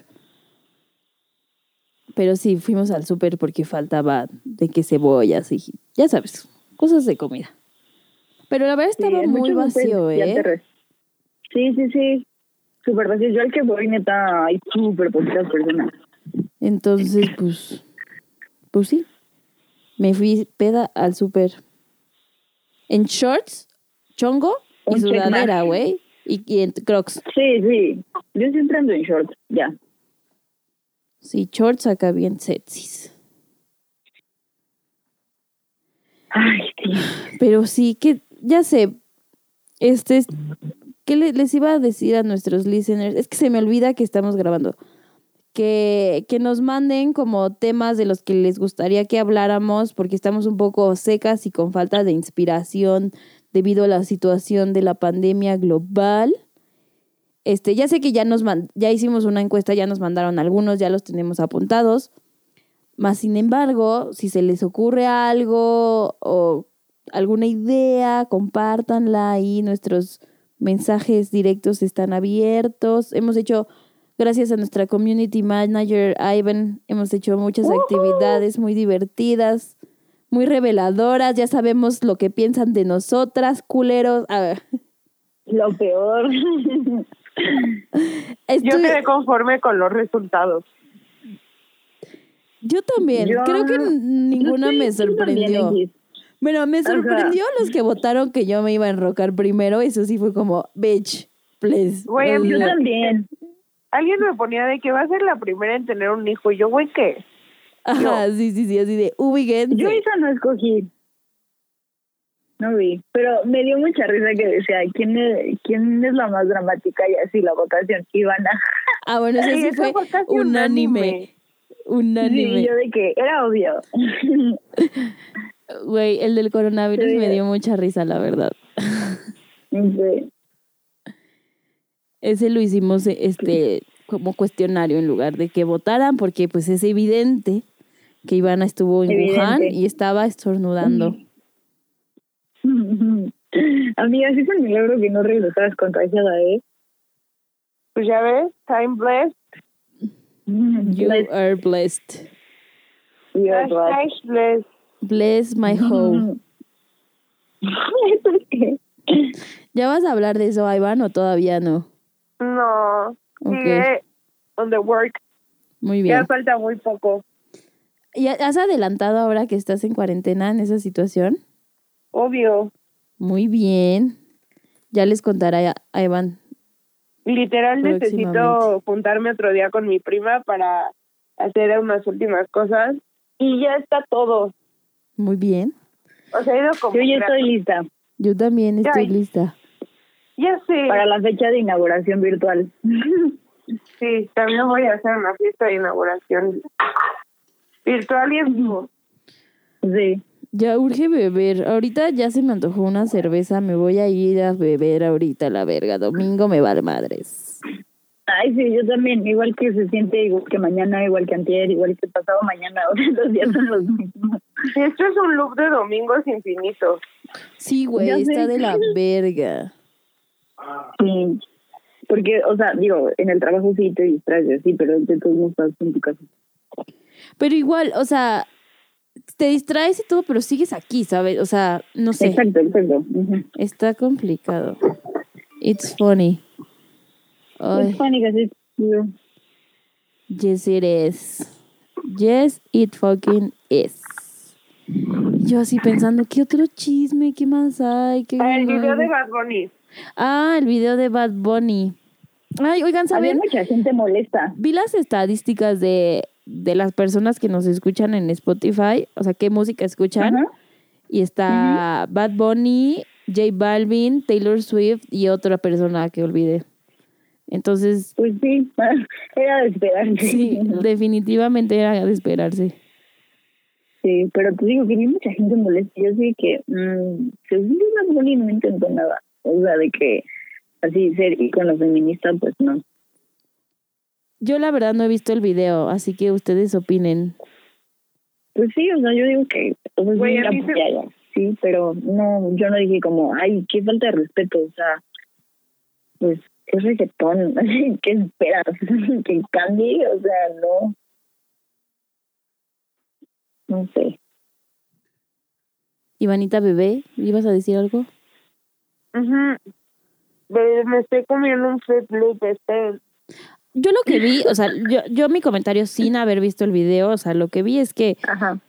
Pero sí, fuimos al súper porque faltaba de que cebollas y ya sabes, cosas de comida. Pero la verdad estaba muy vacío, ¿eh? Sí, sí, sí. Súper vacío. Yo al que voy, neta, hay súper poquitas personas. Entonces, pues, pues sí. Me fui peda al súper. En shorts, chongo y Un sudadera, güey. Y, y en crocs. Sí, sí. Yo siempre ando en shorts, ya. Sí, shorts acá bien sexys. Ay, sí. Pero sí, que ya sé, este, es- ¿qué le- les iba a decir a nuestros listeners? Es que se me olvida que estamos grabando. Que, que nos manden como temas de los que les gustaría que habláramos, porque estamos un poco secas y con falta de inspiración debido a la situación de la pandemia global. Este, ya sé que ya nos ya hicimos una encuesta, ya nos mandaron algunos, ya los tenemos apuntados. Más sin embargo, si se les ocurre algo o alguna idea, compártanla ahí. Nuestros mensajes directos están abiertos. Hemos hecho, gracias a nuestra community manager, Ivan, hemos hecho muchas actividades muy divertidas, muy reveladoras. Ya sabemos lo que piensan de nosotras, culeros. A ver, Lo peor. Yo quedé conforme con los resultados. yo también. Yo- Creo que ninguna Sí, me sorprendió. Bueno, me sorprendió los que votaron que yo me iba a enrocar primero. Eso sí fue como, bitch, please. Güey, Yo también. Alguien me ponía de que va a ser la primera en tener un hijo. Y yo, güey, ¿qué? Ajá, sí, sí, sí, así de ubíquense. Yo esa no escogí. No vi. Pero me dio mucha risa que decía, ¿quién es, quién es la más dramática? Y así la votación. Ivana. Ah, bueno, Ay, sí eso fue fue casi unánime. Unánime. Sí, yo de que era obvio. Güey, el del coronavirus Sí. me dio mucha risa, la verdad. Sí. Ese lo hicimos este como cuestionario en lugar de que votaran, porque pues es evidente que Ivana estuvo en Evidente. Wuhan y estaba estornudando. Amiga, sí es un milagro que no regresaras contagiada, ¿eh? Pues ya ves, time blessed. You Bless- are blessed. you are blessed. Blessed. Bless my home. ¿Ya vas a hablar de eso, Iván, o todavía no? No, Ok. sigue on the work. Muy Ya bien. falta muy poco. ¿Y has adelantado ahora que estás en cuarentena en esa situación? Obvio. Muy bien. Ya les contaré a, a Iván. Literal necesito juntarme otro día con mi prima para hacer unas últimas cosas. Y ya está todo. Muy bien. O sea, he ido como... Yo ya estoy lista Yo también estoy Ay. lista. Ya sé. para la fecha de inauguración virtual. Sí, también voy a hacer una fiesta de inauguración virtual y en vivo. Sí. Ya urge beber. Ahorita ya se me antojó una cerveza. Me voy a ir a beber ahorita la verga. Domingo me vale madres. Ay, sí, yo también. Igual que se siente, igual que mañana, igual que antier, igual que pasado mañana. Sea, los días son los mismos. Esto es un loop de domingos infinitos. Sí, güey, Ya sé. está de la verga. Sí. Porque, o sea, digo, en el trabajo sí te distraes, sí, pero de todos modos estás en tu casa. Pero igual, o sea, te distraes y todo, pero sigues aquí, ¿sabes? O sea, no sé. Exacto, exacto. Está complicado. It's funny. Ay, Es funny, casi. yo- yes it is. Yes, it fucking is. Yo así pensando, ¿qué otro chisme? ¿Qué más hay? ¿Qué Ah, El video de Bad Bunny. Ah, el video de Bad Bunny. Ay, oigan, Había ¿saben? mucha gente molesta. Vi las estadísticas de, de las personas que nos escuchan en Spotify, o sea, qué música escuchan. Y está Bad Bunny, J Balvin, Taylor Swift y otra persona que olvidé. Entonces, Pues sí, era de esperarse. sí, definitivamente era de esperarse. Sí, pero te digo que vi mucha gente molesta. Yo sí que, mmm, según Bad Bunny no intentó nada. O sea, de que así ser ícono feminista, pues no. Yo la verdad no he visto el video, así que ustedes opinen. Pues sí, o sea, yo digo que, sea, Güey, sí, a mí se- apoyaba, sí, pero no, yo no dije como, ay, qué falta de respeto, o sea, pues es reggaetón, ¿qué esperas? que cambie, o sea, no. No sé. Ivanita Bebé, ¿ibas a decir algo? Ujú. Ve, Me estoy comiendo un Fruit Loop, este. Yo lo que vi, o sea, yo, yo mi comentario sin haber visto el video, o sea, lo que vi es que Ajá.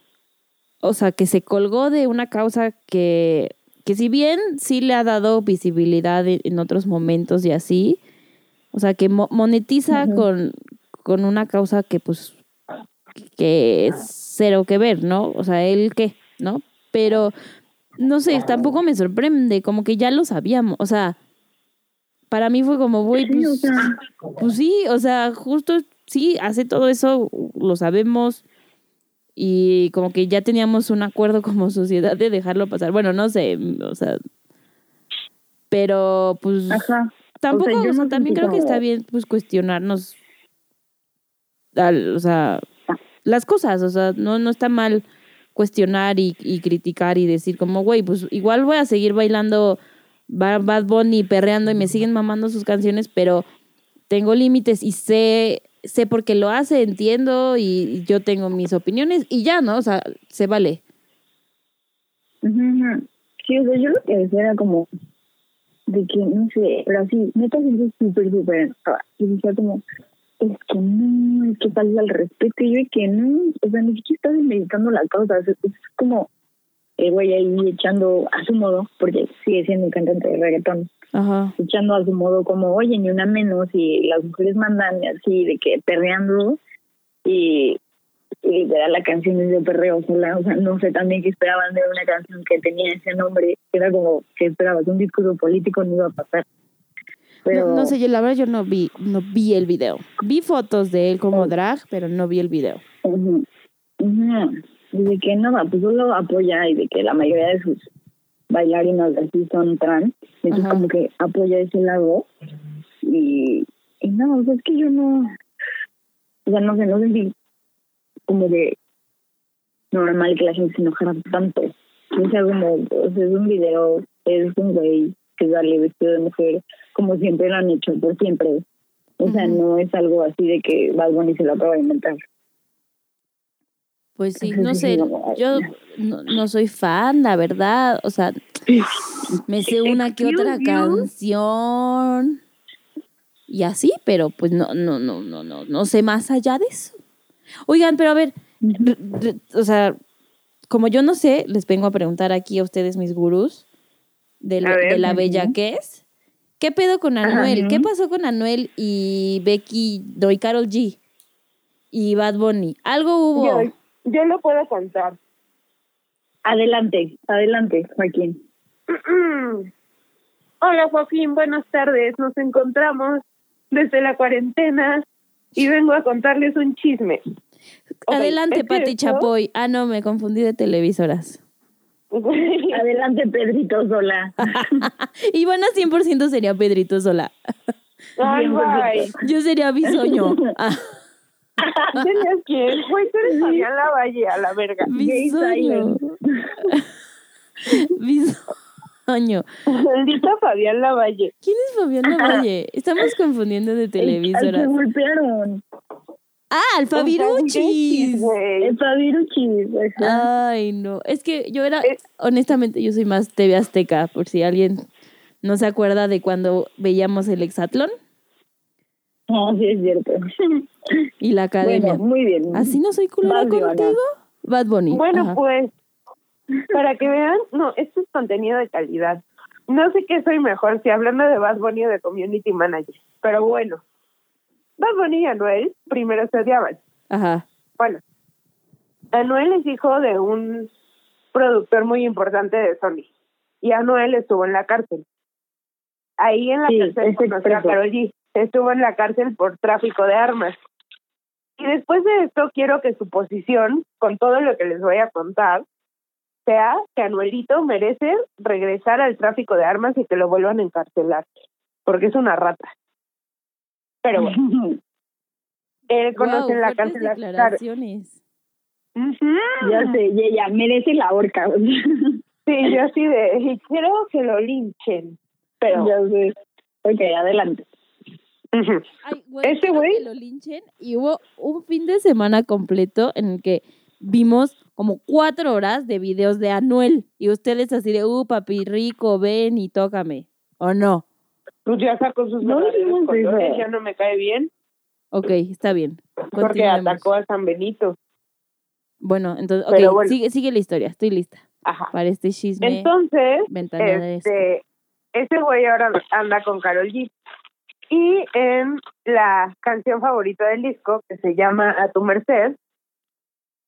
o sea, que se colgó de una causa que, que si bien sí le ha dado visibilidad en, otros momentos y así, o sea, que mo- monetiza con, con una causa que pues, que es cero que ver, ¿no? O sea, él qué, ¿no? Pero, no sé, tampoco me sorprende, como que ya lo sabíamos, o sea, para mí fue como, güey, Sí, o pues, sea, pues sí, o sea, justo sí, hace todo eso, lo sabemos. Y como que ya teníamos un acuerdo como sociedad de dejarlo pasar. Bueno, no sé, o sea. Pero pues ajá. tampoco, yo o sea, no también creo que está bien pues cuestionarnos al- o sea, las cosas, o sea, no, no está mal cuestionar y, y criticar y decir como, güey, pues igual voy a seguir bailando Ba- Bad Bunny perreando y me siguen mamando sus canciones, pero tengo límites y sé, sé por qué lo hace, entiendo y yo tengo mis opiniones y ya, ¿no? O sea, se vale. Sí, o sea, yo lo que decía era como de que, no sé, pero así, neta, siento súper, súper enojada. Y decía como, es que no, es que falta el respeto. Y yo que no, o sea, ni siquiera estás meditando la causa. Es como el güey ahí echando a su modo, porque sigue siendo un cantante de reggaetón, Ajá. echando a su modo como, oye, ni una menos, y las mujeres mandan así, de que perreando, y y literal la canción es de perreo sola, o sea, no sé también qué esperaban de una canción que tenía ese nombre, era como que esperabas un discurso político no iba a pasar. Pero No, no sé, yo la verdad yo no vi, no vi el video. Vi fotos de él como drag, pero no vi el video. ujú. Y de que nada, pues solo apoya y de que la mayoría de sus bailarinas así son trans, entonces Ajá. como que apoya ese lado y, y no, o sea, es que yo no, o sea, no sé, no sentí como de normal que la gente se enojara tanto. O sea, como, o sea, es un video, es un güey que sale vestido de mujer, como siempre lo han hecho, por siempre. O sea, no es algo así de que Bad Bunny se lo acaba de inventar. Pues sí, no sé, yo no, no soy fan, la verdad, o sea, me sé una que otra canción y así, pero pues no, no, no, no, no, no sé más allá de eso. Oigan, pero a ver, re- re- o sea, como yo no sé, les vengo a preguntar aquí a ustedes, mis gurús, de, lo- A ver, de la bella que es. ¿Qué pedo con Anuel? ¿Qué pasó con Anuel y Becky, no, y Carol G? Y Bad Bunny. Algo hubo. Yo, yo lo puedo contar. Adelante, adelante, Joaquín. Hola Joaquín, buenas tardes. Nos encontramos desde la cuarentena y vengo a contarles un chisme. Adelante, Pati esto- Chapoy. Ah, no, me confundí de televisoras. Adelante, Pedrito Sola. Ivana 100% sería Pedrito Sola. Ay. Yo sería Bisoño. ¿Tenías quién? Güey, tú eres Fabián Lavalle, a la verga. Bisoño. Bisoño. Maldita Fabián Lavalle. ¿Quién es Fabián Lavalle? Estamos confundiendo de televisoras. golpearon. Ah, el Fabiruchis. El Fabiruchis. Ay, no. Es que yo era, Es- honestamente, yo soy más TV Azteca, por si alguien no se acuerda de cuando veíamos el Hexatlón No, sí es cierto. y la academia. Bueno, muy bien. ¿Así no soy culera Vas, Ivana. contigo? Bad Bunny. Bueno, Ajá. pues, para que vean, no, esto es contenido de calidad. No sé qué soy mejor, si hablando de Bad Bunny o de Community Manager, pero bueno. Bad Bunny y Anuel primero se odiaban. Ajá. Bueno, Anuel es hijo de un productor muy importante de Sony y Anuel estuvo en la cárcel. Ahí en la Sí, cárcel conoció a. Karol G. Estuvo en la cárcel por tráfico de armas. Y después de esto quiero que su posición, con todo lo que les voy a contar, sea que Anuelito merece regresar al tráfico de armas y que lo vuelvan a encarcelar, porque es una rata. Pero bueno, él conoce en la cárcel declaraciones. Ujú. ya sé, y ella merece la horca. Sí, yo así de, y quiero que lo linchen. Pero, ya sé. Ok, adelante. Ujú. Ay, güey, Ese güey- que lo linchen y hubo un fin de semana completo en el que vimos como cuatro horas de videos de Anuel y ustedes así de, uh, papi rico, ven y tócame. ¿O no? pues ya sacó sus No eso. ya no me cae bien, Ok, está bien. porque atacó a San Benito. Bueno, entonces, ok, Pero bueno. sigue, sigue la historia, estoy lista Ajá. para este chisme. Entonces, este, ese güey ahora anda con Carol G. Y en la canción favorita del disco, que se llama A tu merced,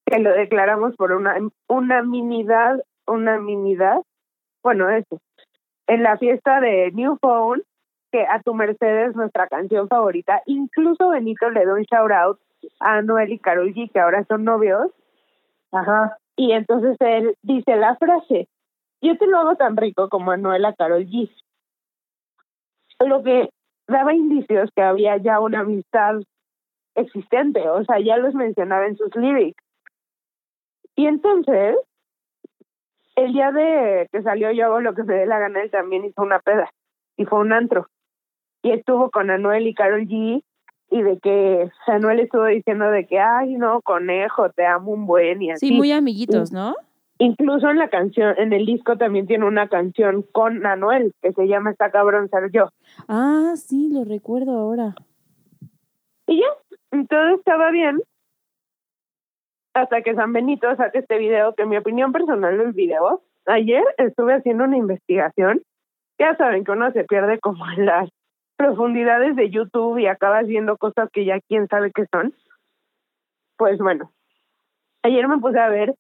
que lo declaramos por una unanimidad, unanimidad, bueno, eso, en la fiesta de New Phone, que A tu merced es nuestra canción favorita. Incluso Benito le da un shout out a Noel y Carol G, que ahora son novios. Ajá. Y entonces él dice la frase, yo te lo hago tan rico como Anuel a Carol G. Lo que daba indicios que había ya una amistad existente, o sea, ya los mencionaba en sus lyrics. Y entonces, el día de que salió Yo hago lo que me dé la gana, él también hizo una peda y fue un antro. Y estuvo con Anuel y Carol G y de que Anuel estuvo diciendo de que, ay, no, conejo, te amo un buen y así. Sí, muy amiguitos, ¿no? Incluso en la canción, en el disco también tiene una canción con Anuel que se llama Está cabrón ser yo. Ah, sí, lo recuerdo ahora. Y ya, todo estaba bien. Hasta que San Benito saque este video, que en mi opinión personal del video, ayer estuve haciendo una investigación. Ya saben que uno se pierde como en las profundidades de YouTube y acaba viendo cosas que ya quién sabe qué son. Pues bueno, ayer me puse a ver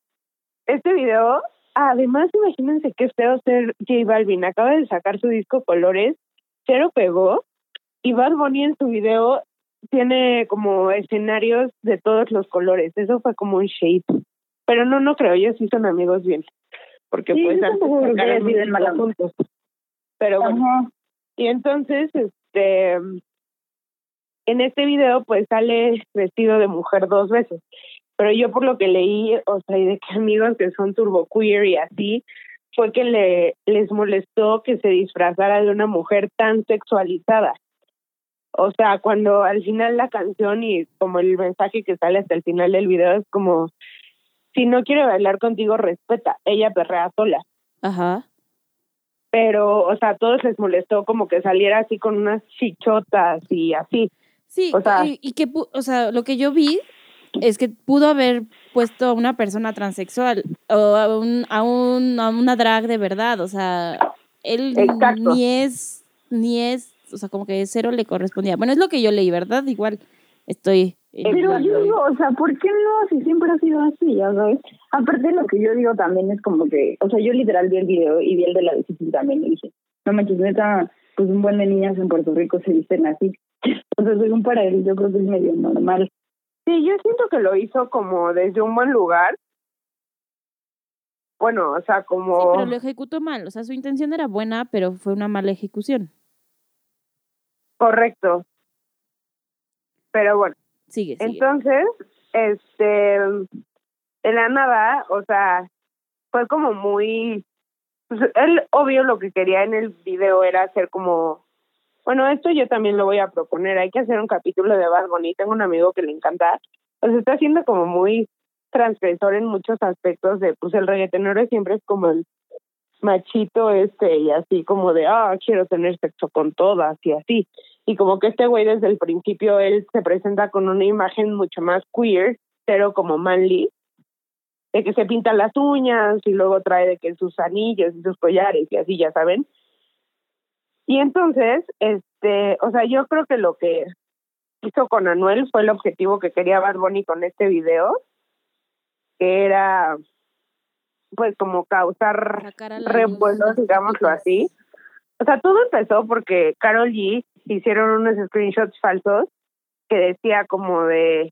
este video. Además, imagínense qué feo ser J Balvin. Acaba de sacar su disco Colores, cero pegó, y Bad Bunny en su video tiene como escenarios de todos los colores. Eso fue como un shade. Pero no, no creo, ellos sí son amigos bien. Porque Sí, pues antes tampoco creo que sacaron haya sido en música mala onda. juntos. Pero bueno, Ajá. y entonces, este, en este video pues sale vestido de mujer dos veces. Pero yo por lo que leí, o sea, y de que amigos que son turbo queer y así, fue que le les molestó que se disfrazara de una mujer tan sexualizada. O sea, cuando al final la canción y como el mensaje que sale hasta el final del video es como, si no quiere bailar contigo, respeta, ella perrea sola. Ajá. Pero, o sea, a todos les molestó como que saliera así con unas chichotas y así. Sí, O sea- y, y que, o sea, lo que yo vi es que pudo haber puesto a una persona transexual o a, un, a, un, a una drag de verdad, o sea, él Exacto. ni es, ni es, o sea, como que cero le correspondía. Bueno, es lo que yo leí, ¿verdad? Igual estoy... Pero yo digo, o sea, ¿por qué no? Si siempre ha sido así, ya sabes. Aparte lo que yo digo también es como que, o sea, yo literal vi el video y vi el de la decisión también y dije, no manches, neta, pues un buen de niñas en Puerto Rico se visten así. O sea, según para él, yo creo que es medio normal. Sí, yo siento que lo hizo como desde un buen lugar. Bueno, o sea, Sí, como... pero lo ejecutó mal, o sea, su intención era buena, pero fue una mala ejecución. Correcto. Pero bueno, Sigue, sigue. entonces, este, en la nada, o sea, fue como muy... pues, él, obvio, lo que quería en el video era hacer como... Bueno, esto yo también lo voy a proponer. Hay que hacer un capítulo de Bad Bunny. Tengo un amigo que le encanta. Sea, está haciendo como muy transgresor en muchos aspectos de, pues el reggaetonero siempre es como el machito este y así como de, ah, quiero tener sexo con todas y así. Y como que este güey desde el principio él se presenta con una imagen mucho más queer, pero como manly, de que se pinta las uñas y luego trae de que sus anillos y sus collares y así, ya saben. Y entonces, este, o sea, yo creo que lo que hizo con Anuel fue el objetivo que quería Bad Bunny con este video, que era pues como causar revuelos, digámoslo así. O sea, todo empezó porque Carol G hicieron unos screenshots falsos que decía como de,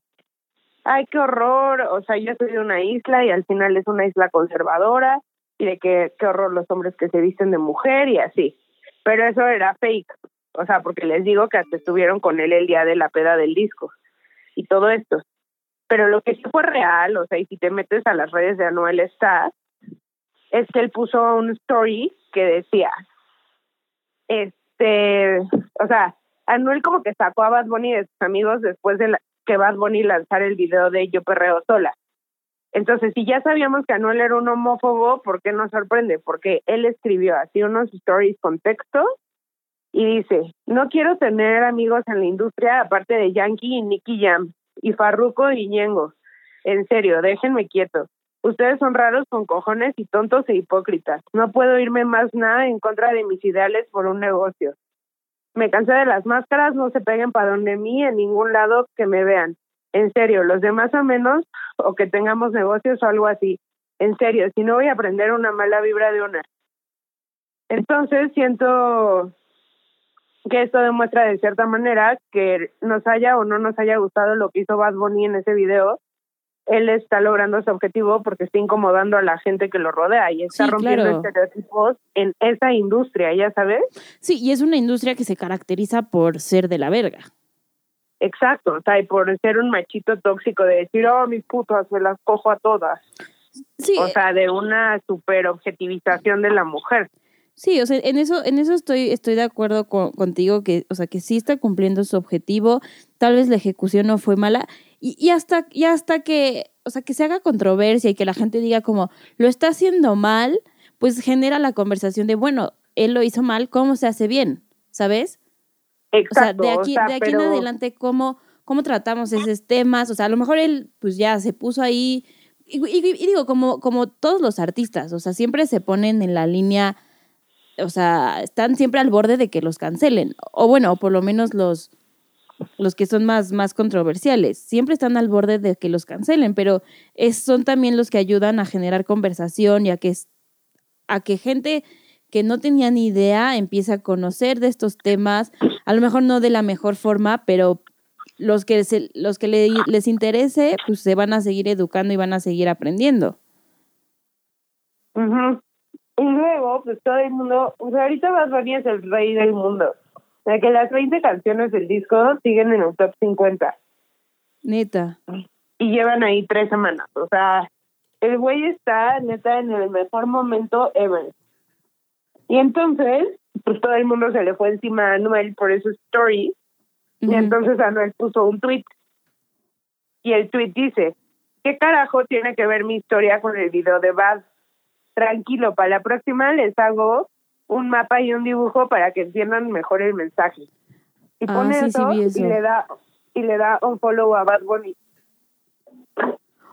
ay, qué horror, o sea, yo soy de una isla y al final es una isla conservadora y de que qué horror los hombres que se visten de mujer y así. Pero eso era fake, o sea, porque les digo que hasta estuvieron con él el día de la peda del disco y todo esto. Pero lo que sí fue real, o sea, y si te metes a las redes de Anuel está, es que él puso un story que decía, este, o sea, Anuel como que sacó a Bad Bunny de sus amigos después de la- que Bad Bunny lanzara el video de Yo Perreo Sola. Entonces, si ya sabíamos que Anuel era un homófobo, ¿por qué nos sorprende? Porque él escribió así unos stories con texto y dice, no quiero tener amigos en la industria aparte de Yankee y Nicky Jam y Farruko y Ñengo. En serio, déjenme quieto. Ustedes son raros con cojones y tontos e hipócritas. No puedo irme más nada en contra de mis ideales por un negocio. Me cansé de las máscaras, no se peguen para donde mí en ningún lado que me vean. En serio, los demás a menos o que tengamos negocios o algo así. En serio, si no voy a aprender una mala vibra de una. Entonces siento que esto demuestra de cierta manera que nos haya o no nos haya gustado lo que hizo Bad Bunny en ese video, él está logrando su objetivo porque está incomodando a la gente que lo rodea y está Sí, rompiendo claro. estereotipos en esa industria, ya sabes. Sí, y es una industria que se caracteriza por ser de la verga. Exacto, o sea, y por ser un machito tóxico de decir, oh, mis putas, me las cojo a todas. Sí, O sea, de una super objetivización de la mujer. Sí, o sea, en eso, en eso estoy, estoy de acuerdo con- contigo, que, o sea, que sí está cumpliendo su objetivo, tal vez la ejecución no fue mala, y, y hasta, y hasta que, o sea, que se haga controversia y que la gente diga como, lo está haciendo mal, pues genera la conversación de, bueno, él lo hizo mal, ¿cómo se hace bien? ¿Sabes? O sea, de aquí, o sea, de aquí pero- en adelante, ¿cómo, ¿cómo tratamos esos temas? O sea, a lo mejor él, pues ya se puso ahí, y, y- y digo, como, como todos los artistas, o sea, siempre se ponen en la línea, o sea, están siempre al borde de que los cancelen, o bueno, o por lo menos los, los que son más, más controversiales, siempre están al borde de que los cancelen, pero es, son también los que ayudan a generar conversación y a que, a que gente que no tenía ni idea empiece a conocer de estos temas, a lo mejor no de la mejor forma, pero los que, se- los que le- les interese, pues se van a seguir educando y van a seguir aprendiendo. Ujú. Y luego, pues todo el mundo, o sea, ahorita Bad Bunny es el rey del mundo. O sea, que las 20 canciones del disco siguen en el top 50. Neta. y llevan ahí tres semanas. O sea, el güey está neta en el mejor momento ever. Y entonces, pues todo el mundo se le fue encima a Anuel por esos stories. Y entonces Anuel puso un tweet. Y el tweet dice, ¿qué carajo tiene que ver mi historia con el video de Bad? Tranquilo, para la próxima les hago un mapa y un dibujo para que entiendan mejor el mensaje. Y Ah, pone sí, eso, y le da y le da un follow a Bad Bunny.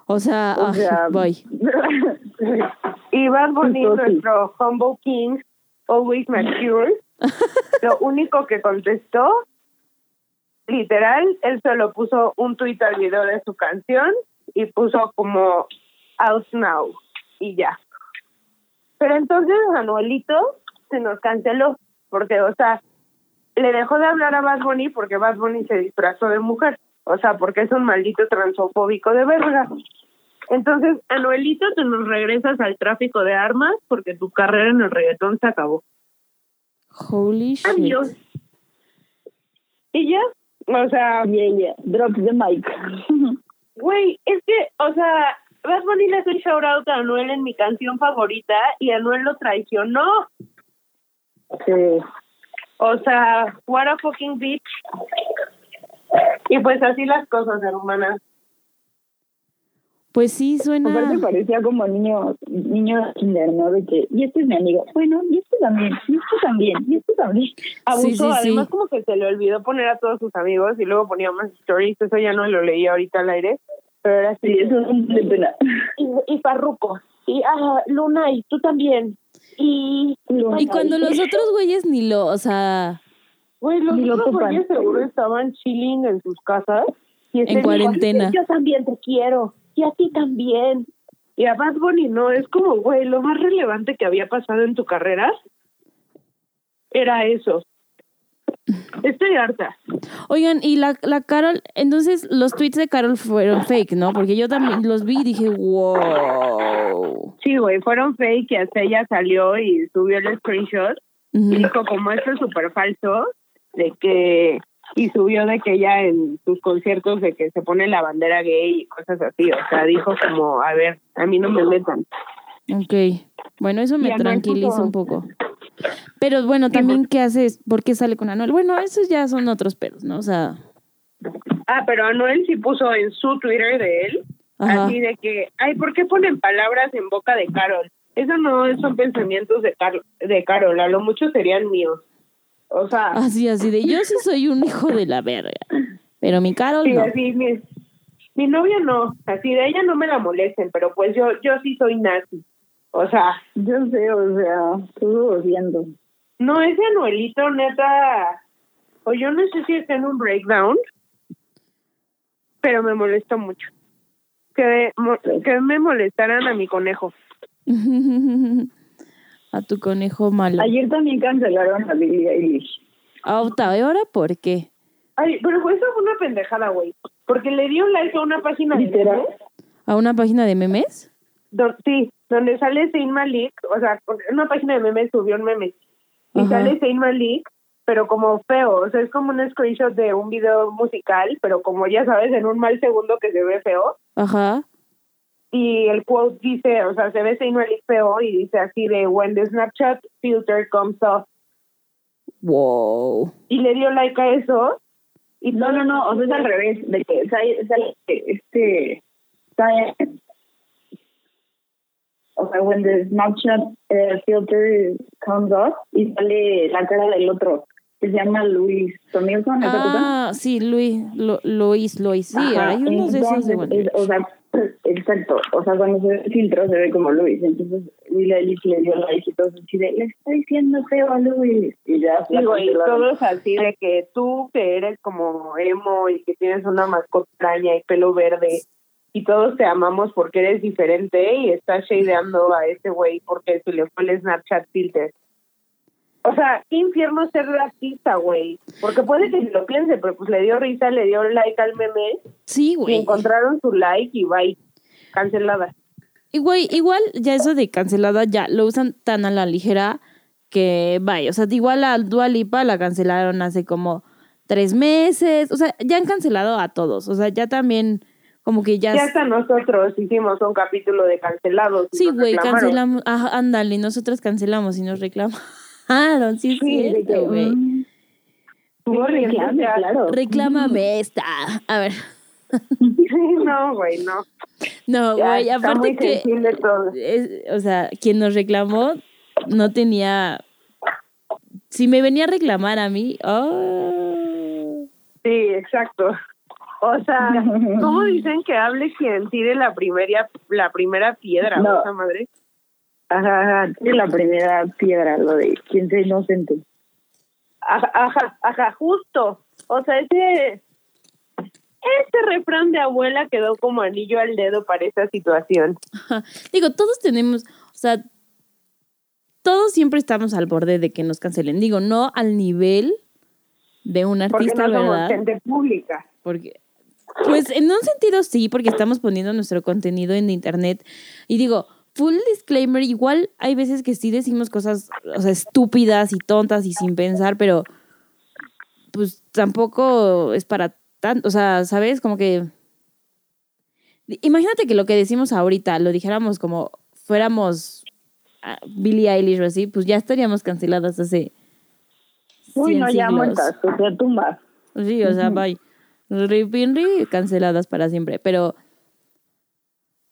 O sea, O ah, sea, voy. y Bad Bunny, nuestro humble king, always mature, lo único que contestó, literal, él solo puso un tuit al video de su canción y puso como out now y ya. Pero entonces Anuelito se nos canceló porque, o sea, le dejó de hablar a Bad Bunny porque Bad Bunny se disfrazó de mujer. O sea, porque es un maldito transofóbico de verga. Entonces, Anuelito, tú nos regresas al tráfico de armas porque tu carrera en el reggaetón se acabó. Holy shit. Adiós. Y ya, o sea, Yeah, yeah. Drop the mic. güey, es que, o sea, Bad Bunny le hace un shout out a Anuel en mi canción favorita y Anuel lo traicionó. Sí. O sea, what a fucking bitch. Y pues así las cosas, hermanas. Pues sí, suena. Aparte parecía como niño, niño kinder, ¿no? De que, y este es mi amigo. Bueno, y este también, y este también, y este también. Abusó, Sí, sí, sí. además como que se le olvidó poner a todos sus amigos y luego ponía más stories, eso ya no lo leí ahorita al aire, pero era así. Sí, eso es un de pena. Y, y Farruko, y ah, Luna, y tú también. Y, Y cuando los otros güeyes ni lo, o sea, güey, los Ni lo otros güeyes seguro estaban chilling en sus casas. Y En dijo, cuarentena. Yo también te quiero, y a ti también. Y a Bad Bunny no, es como, güey, lo más relevante que había pasado en tu carrera era eso. Estoy harta. oigan, y la, la Carol, entonces los tweets de Carol fueron fake, ¿no? Porque yo también los vi y dije, wow. Sí, güey, fueron fake y hasta ella salió y subió el screenshot y dijo como esto es súper falso, de que, y subió de que ella en sus conciertos de que se pone la bandera gay y cosas así, o sea, dijo como, a ver, a mí no me metan. Ok. Bueno, eso me tranquiliza un poco. Pero bueno, también, ¿qué haces? ¿Por qué sale con Anuel? Bueno, esos ya son otros pedos, ¿no? O sea, Ah, pero Anuel sí puso en su Twitter de él, Ajá. así de que, ay, ¿por qué ponen palabras en boca de Carol? Eso no son pensamientos de, Carol, de Carol, a lo mucho serían míos. O sea, así, así de yo sí soy un hijo de la verga. Pero mi Carol Sí, no. así, mi, mi novia no, así de ella no me la molesten, pero pues yo yo sí soy nazi. O sea, Yo sé, o sea, estuvo odiando. no, ese Anuelito, neta, o yo no sé si está en un breakdown, pero me molestó mucho. Que, mo- que me molestaran a mi conejo. A tu conejo malo. Ayer también cancelaron a Billie Eilish. Auta, ¿y ahora por qué? Ay, pero fue eso fue una pendejada, güey. Porque le dio like a una página de memes, ¿A una página de memes? do- sí, donde sale Zayn Malik, o sea, una página de memes subió un meme y Ajá. sale Zayn Malik, pero como feo, o sea, es como un screenshot de un video musical, pero como ya sabes, en un mal segundo que se ve feo, Ajá. Y el quote dice, o sea, se ve Malik feo y dice así de, when the Snapchat filter comes off, Wow. y le dio like a eso, y No, no, no, o sea, es al revés, de que sale, sale este, sale, o sea, when the Snapchat eh, filter comes off y sale la cara del otro, se llama Luis. Tomilson, ¿esa cosa? Ah, sí, Luis, Lo- Luis, Luis. Sí, Ajá, hay unos de esos de entonces, es- o sea, exacto, o sea, cuando se ve el filtro se ve como Luis, entonces Billie Eilish le dio like y todo así de, le está diciendo feo a Luis, y ya Sí, güey, todos así de que tú que eres como emo y que tienes una mascota extraña y pelo verde y todos te amamos porque eres diferente y estás shadeando a ese güey porque se le fue el Snapchat filter. O sea, qué infierno ser racista, güey. Porque puede que ni lo piense, pero pues le dio risa, le dio like al meme Sí, y güey. encontraron su like y bye. Cancelada. Y güey, igual ya eso de cancelada ya lo usan tan a la ligera que vaya. O sea, igual a Dua Lipa la cancelaron hace como tres meses. O sea, ya han cancelado a todos. O sea, ya también como que ya... Ya hasta nosotros hicimos un capítulo de cancelados. y Sí, güey, cancelamos. Ajá, ándale, nosotras cancelamos y nos reclamaron. Sí, Sí, cierto, güey. mm, reclame, claro. Reclámame esta. A ver. No, güey, no. No, güey, está aparte muy que. sensible todo. es- o sea, quien nos reclamó no tenía. Si me venía a reclamar a mí. Oh. Sí, exacto. O sea, ¿cómo dicen que hable quien tire la primera, la primera piedra, No. esa madre? Ajá, ajá, sí, la primera piedra, lo de quién sea inocente. Ajá, ajá, ajá, justo. O sea, ese, ese refrán de abuela quedó como anillo al dedo para esta situación. Ajá. Digo, todos tenemos. O sea. Todos siempre estamos al borde de que nos cancelen. Digo, no al nivel de un Porque artista, no somos ¿verdad? gente pública. Porque, pues en un sentido sí, porque estamos poniendo nuestro contenido en internet. Y digo, full disclaimer, igual hay veces que sí decimos cosas, o sea, estúpidas y tontas y sin pensar, pero pues tampoco es para tanto, o sea, ¿sabes? Como que... Imagínate que lo que decimos ahorita lo dijéramos como fuéramos ah, Billie Eilish o así, pues ya estaríamos canceladas hace... Uy, 100 no, ya muertas, o sea, tumbas. Sí, o sea, bye. Rip canceladas para siempre. Pero,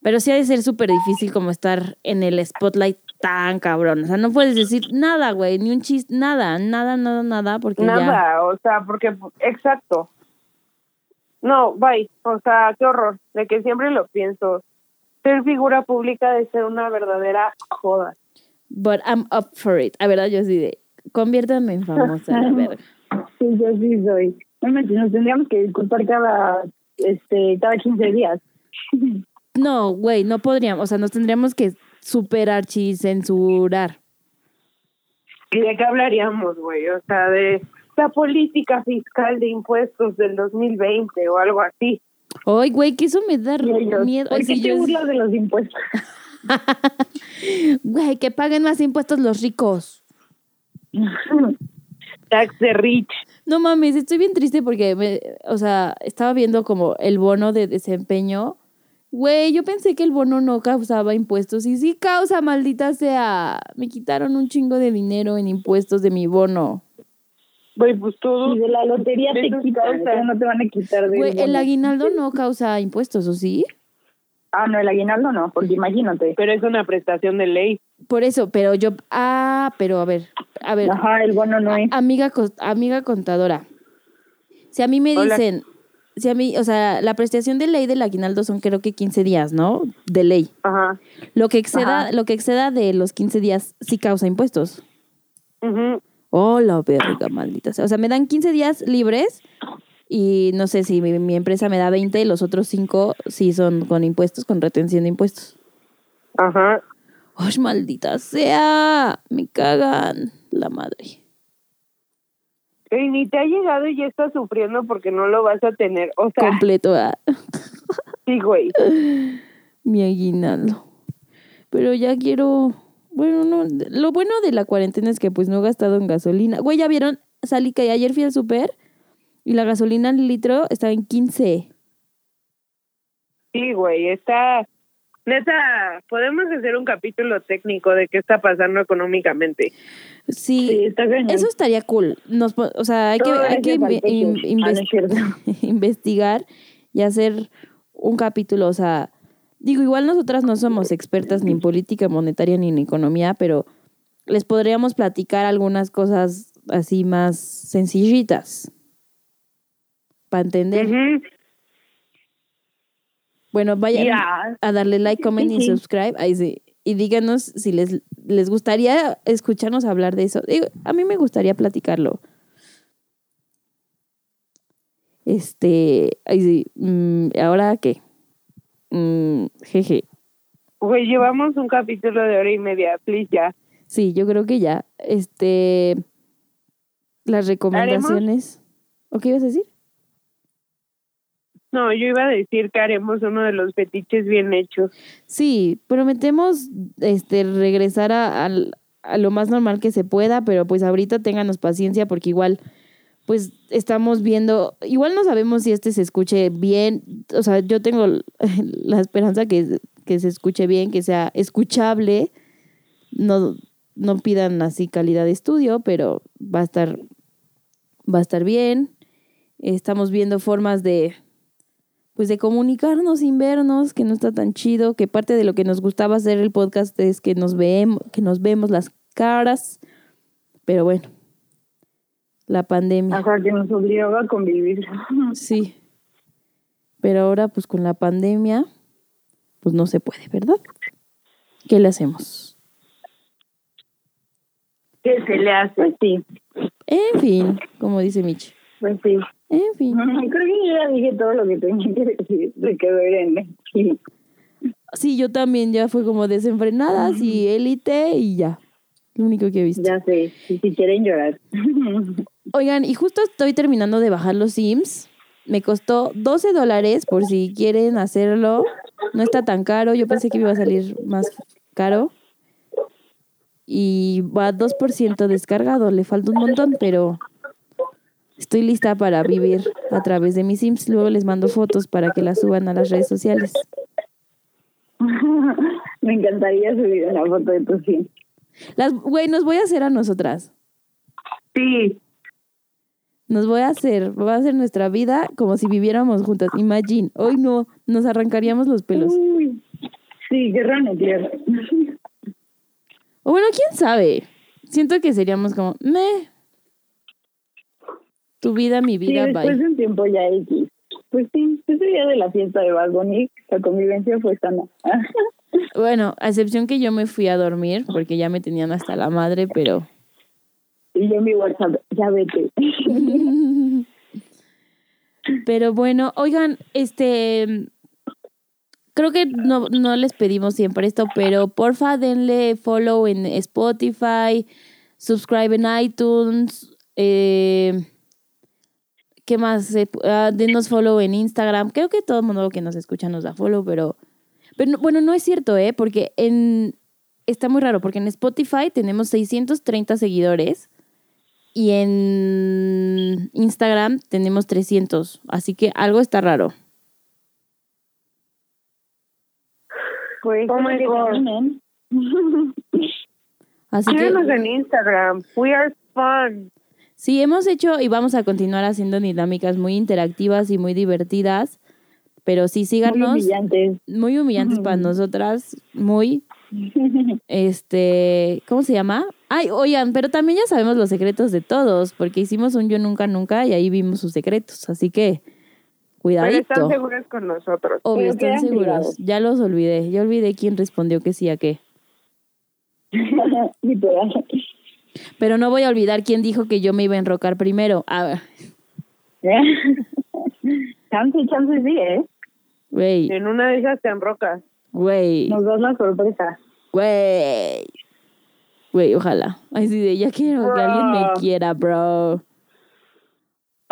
pero sí ha de ser súper difícil como estar en el spotlight tan cabrón. O sea, no puedes decir nada, güey, ni un chiste, nada, nada, nada, nada, porque ya. Nada, o sea, porque, exacto. No, bye. O sea, qué horror. De que siempre lo pienso. Ser figura pública de ser una verdadera joda. But I'm up for it. A verdad, yo sí de, conviértame en famosa, la verga. Sí, yo sí soy. No manches, nos tendríamos que disculpar cada, este, cada 15 días. No, güey, no podríamos, o sea, nos tendríamos que superar, censurar. ¿Y de qué hablaríamos, güey? O sea, de la política fiscal de impuestos del 2020 o algo así. Ay, güey, que eso me da ellos, miedo. ¿Por qué sí, te yo- burlas de los impuestos? Güey, que paguen más impuestos los ricos. Tax de rich. No mames, estoy bien triste porque, me- o sea, estaba viendo como el bono de desempeño. Güey, yo pensé que el bono no causaba impuestos y sí causa, maldita sea. Me quitaron un chingo de dinero en impuestos de mi bono. Güey, pues todo. Y de la lotería te quitan, causa. no te van a quitar de Güey, el aguinaldo no causa impuestos, ¿o sí? Ah, no, el aguinaldo no, porque imagínate. Pero es una prestación de ley. Por eso, pero yo... Ah, pero a ver, a ver. Ajá, el bono no es. Amiga, amiga contadora. Si a mí me Hola. dicen... Si a mí, o sea, la prestación de ley del aguinaldo son creo que 15 días, ¿no? De ley. Ajá. Lo que exceda, Ajá. lo que exceda de los 15 días sí causa impuestos. Ujú. Oh, la verga, maldita sea. O sea, me dan 15 días libres y no sé si mi, mi empresa me da 20 y los otros 5 sí son con impuestos, con retención de impuestos. Ajá. ¡Oh, maldita sea! Me cagan la madre. Y ni te ha llegado y ya estás sufriendo porque no lo vas a tener. O sea, Completo sí, güey. mi aguinaldo. Pero ya quiero... Bueno, no, lo bueno de la cuarentena es que pues no he gastado en gasolina. Güey, ¿ya vieron? Salí que ayer fui al súper y la gasolina al litro estaba en 15. Sí, güey. Está. Neta, podemos hacer un capítulo técnico de qué está pasando económicamente. Sí, Sí, está cañón. eso estaría cool. Nos, o sea, hay que, hay que in- Ah, invest- investigar y hacer un capítulo. O sea, digo, igual nosotras no somos expertas ni en política monetaria ni en economía, pero les podríamos platicar algunas cosas así más sencillitas para entender. Bueno, vayan Ya. a darle like, comment y Sí, subscribe. Ahí sí. Y díganos si les, les gustaría escucharnos hablar de eso. Digo, a mí me gustaría platicarlo. Este, sí. mm, ¿Ahora qué? Mm, jeje. Güey, llevamos un capítulo de hora y media, please ya. Sí, yo creo que ya. Este, las recomendaciones. ¿O qué ibas a decir? No, yo iba a decir que haremos uno de los fetiches bien hechos. Sí, prometemos este, regresar a, al- a lo más normal que se pueda, pero pues ahorita ténganos paciencia porque igual pues estamos viendo, igual no sabemos si este se escuche bien, o sea, yo tengo la esperanza que, que se escuche bien, que sea escuchable, no, no pidan así calidad de estudio, pero va a estar, va a estar bien. Estamos viendo formas de, pues de comunicarnos sin vernos, que no está tan chido, que parte de lo que nos gustaba hacer el podcast es que nos vemos, que nos vemos las caras, pero bueno, la pandemia. Ajá, que nos obligaba a convivir. Sí. Pero ahora, pues con la pandemia, pues no se puede, ¿verdad? ¿Qué le hacemos? ¿Qué se le hace? Sí, En fin, como dice Mitch. Pues sí. En fin. Creo que yo ya dije todo lo que tenía que decir. Se quedó Irene. Sí. Sí, yo también ya fue como desenfrenadas y élite y ya. Lo único que he visto. Ya sé, si, si quieren llorar. Oigan, y justo estoy terminando de bajar los Sims. Me costó 12 dólares por si quieren hacerlo. No está tan caro. Yo pensé que iba a salir más caro. Y va 2% descargado. Le falta un montón, pero estoy lista para vivir a través de mis Sims. Luego les mando fotos para que las suban a las redes sociales. Me encantaría subir una foto de tu sí. Las, güey, nos voy a hacer a nosotras. Sí. Nos voy a hacer, va a ser nuestra vida como si viviéramos juntas. Imagine, hoy no, nos arrancaríamos los pelos. Uy, sí, guerra nuclear. O bueno, quién sabe. Siento que seríamos como, meh. Tu vida, mi Sí, vida, después bye. de un tiempo ya X. Pues sí, ese día de la fiesta de Bad Bunny, la convivencia fue sana. Bueno, a excepción que yo me fui a dormir porque ya me tenían hasta la madre, pero. y yo en mi WhatsApp, ya vete. Pero bueno, oigan, este. Creo que no, no les pedimos siempre esto, pero porfa denle follow en Spotify, subscribe en iTunes, eh, ¿qué más? Eh, ah, denos follow en Instagram. Creo que todo el mundo que nos escucha nos da follow, pero, pero no- bueno, no es cierto, ¿eh? Porque en, está muy raro, porque en Spotify tenemos 630 seguidores y en Instagram tenemos 300, así que algo está raro. Pues, Oh my que God. Así que Síguenos en Instagram. We are fun. Sí, hemos hecho y vamos a continuar haciendo dinámicas muy interactivas y muy divertidas, pero sí Muy síganos, humillantes. muy humillantes para nosotras, muy, este, ¿cómo se llama? Ay, oigan, pero también ya sabemos los secretos de todos, porque hicimos un yo nunca nunca y ahí vimos sus secretos, así que Pero están cuidadito. seguros con nosotros. Obvio, Pero están seguros. privados. Ya los olvidé. Ya olvidé quién respondió que sí a qué. Pero no voy a olvidar quién dijo que yo me iba a enrocar primero. A ver, chance, chance sí, ¿eh? güey, En una de esas te enrocas. güey, Nos das la sorpresa. güey. Güey, ojalá. Ay, sí, de ya quiero que alguien me Bro. quiera, bro.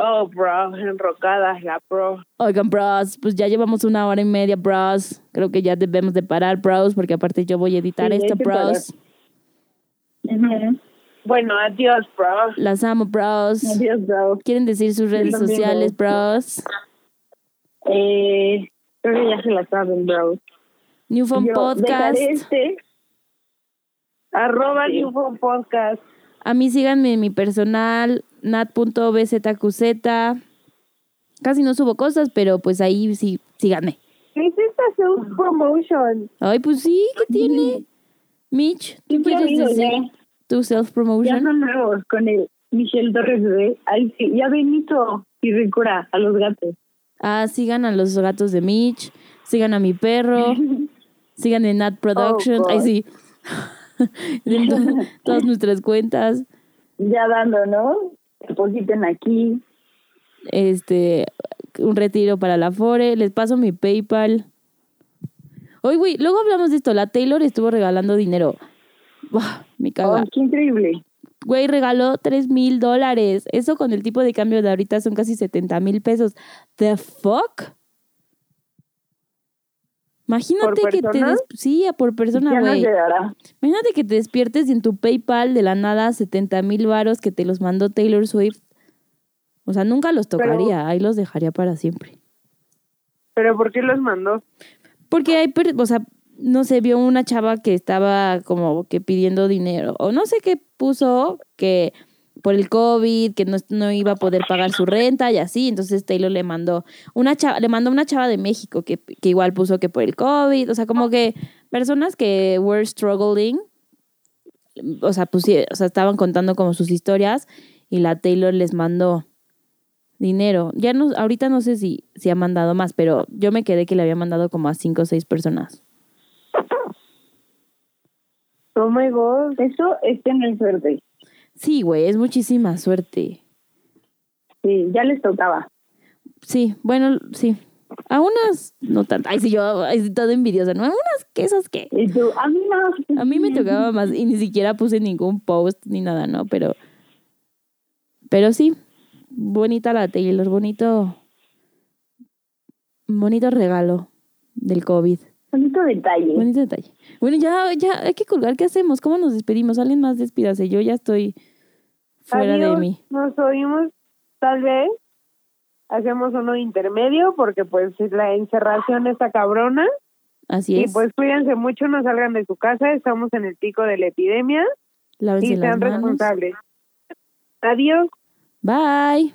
Oh, bro, enrocadas, la pro. Oigan, bros, pues ya llevamos una hora y media, bros. Creo que ya debemos de parar, bros, porque aparte yo voy a editar Sí, esto, bros. Bueno, adiós, bro. Las amo, bros. Adiós, bro. ¿Quieren decir sus redes sociales, bro. bros? Eh, creo que ya se la saben, bro. New Phone Yo Podcast. este. Arroba Sí. Newfound Podcast. A mí síganme en mi personal, nat.bzqz. Casi no subo cosas, pero pues ahí sí, síganme. ¿Qué es esta self promotion? Ay, pues sí, ¿qué tiene? Mitch, ¿tú Siempre quieres decir ¿eh? Tu Ya self-promotion? son nuevos con el Michelle Torres Bebé. Ay, sí, ya Benito y Ricura a los gatos. Ah, sigan a los gatos de Mitch, sigan a mi perro, sigan en Nat Productions. Oh, Ay, sí. en to- todas nuestras cuentas. Ya dando, ¿no? Depositen aquí. Este, un retiro para la Fore. Les paso mi PayPal. Oye, güey, luego hablamos de esto. La Taylor estuvo regalando dinero. Buah, me Oh, caga. qué increíble. Güey, regaló 3 mil dólares. Eso con el tipo de cambio de ahorita son casi 70 mil pesos. ¿The fuck? Imagínate ¿Por que te... des- Sí, por persona, güey. Imagínate que te despiertes y en tu PayPal de la nada 70 mil varos que te los mandó Taylor Swift. O sea, nunca los Pero- tocaría, ahí los dejaría para siempre. ¿Pero por qué los mandó? Porque hay, o sea, no sé, vio una chava que estaba como que pidiendo dinero, o no sé qué puso, que por el COVID, que no, no iba a poder pagar su renta y así, entonces Taylor le mandó una chava, le mandó una chava de México que, que igual puso que por el COVID, o sea, como que personas que were struggling, o sea, pusie- o sea, estaban contando como sus historias y la Taylor les mandó dinero. Ya no, ahorita no sé si, si ha mandado más, pero yo me quedé que le había mandado como a cinco o seis personas. Oh my god. Eso es tener suerte. Sí, güey, es muchísima suerte. Sí, ya les tocaba. Sí, bueno, sí. A unas, no tanto. Ay, sí, yo, ay, todo envidiosa, ¿no? A unas que esas. Y tú, a mí no. A mí me tocaba más y ni siquiera puse ningún post ni nada, ¿no? Pero, pero sí, bonita la Taylor, bonito, bonito regalo del COVID. Bonito detalle. Bonito detalle. Bueno, ya, ya hay que colgar. ¿Qué hacemos? ¿Cómo nos despedimos? Alguien más despídase. Yo ya estoy fuera Adiós, de mí. Nos oímos, tal vez. Hacemos uno intermedio porque pues la encerración está cabrona. Así Y es. pues cuídense mucho, no salgan de su casa, estamos en el pico de la epidemia Lávense y las sean manos. responsables. Adiós. Bye.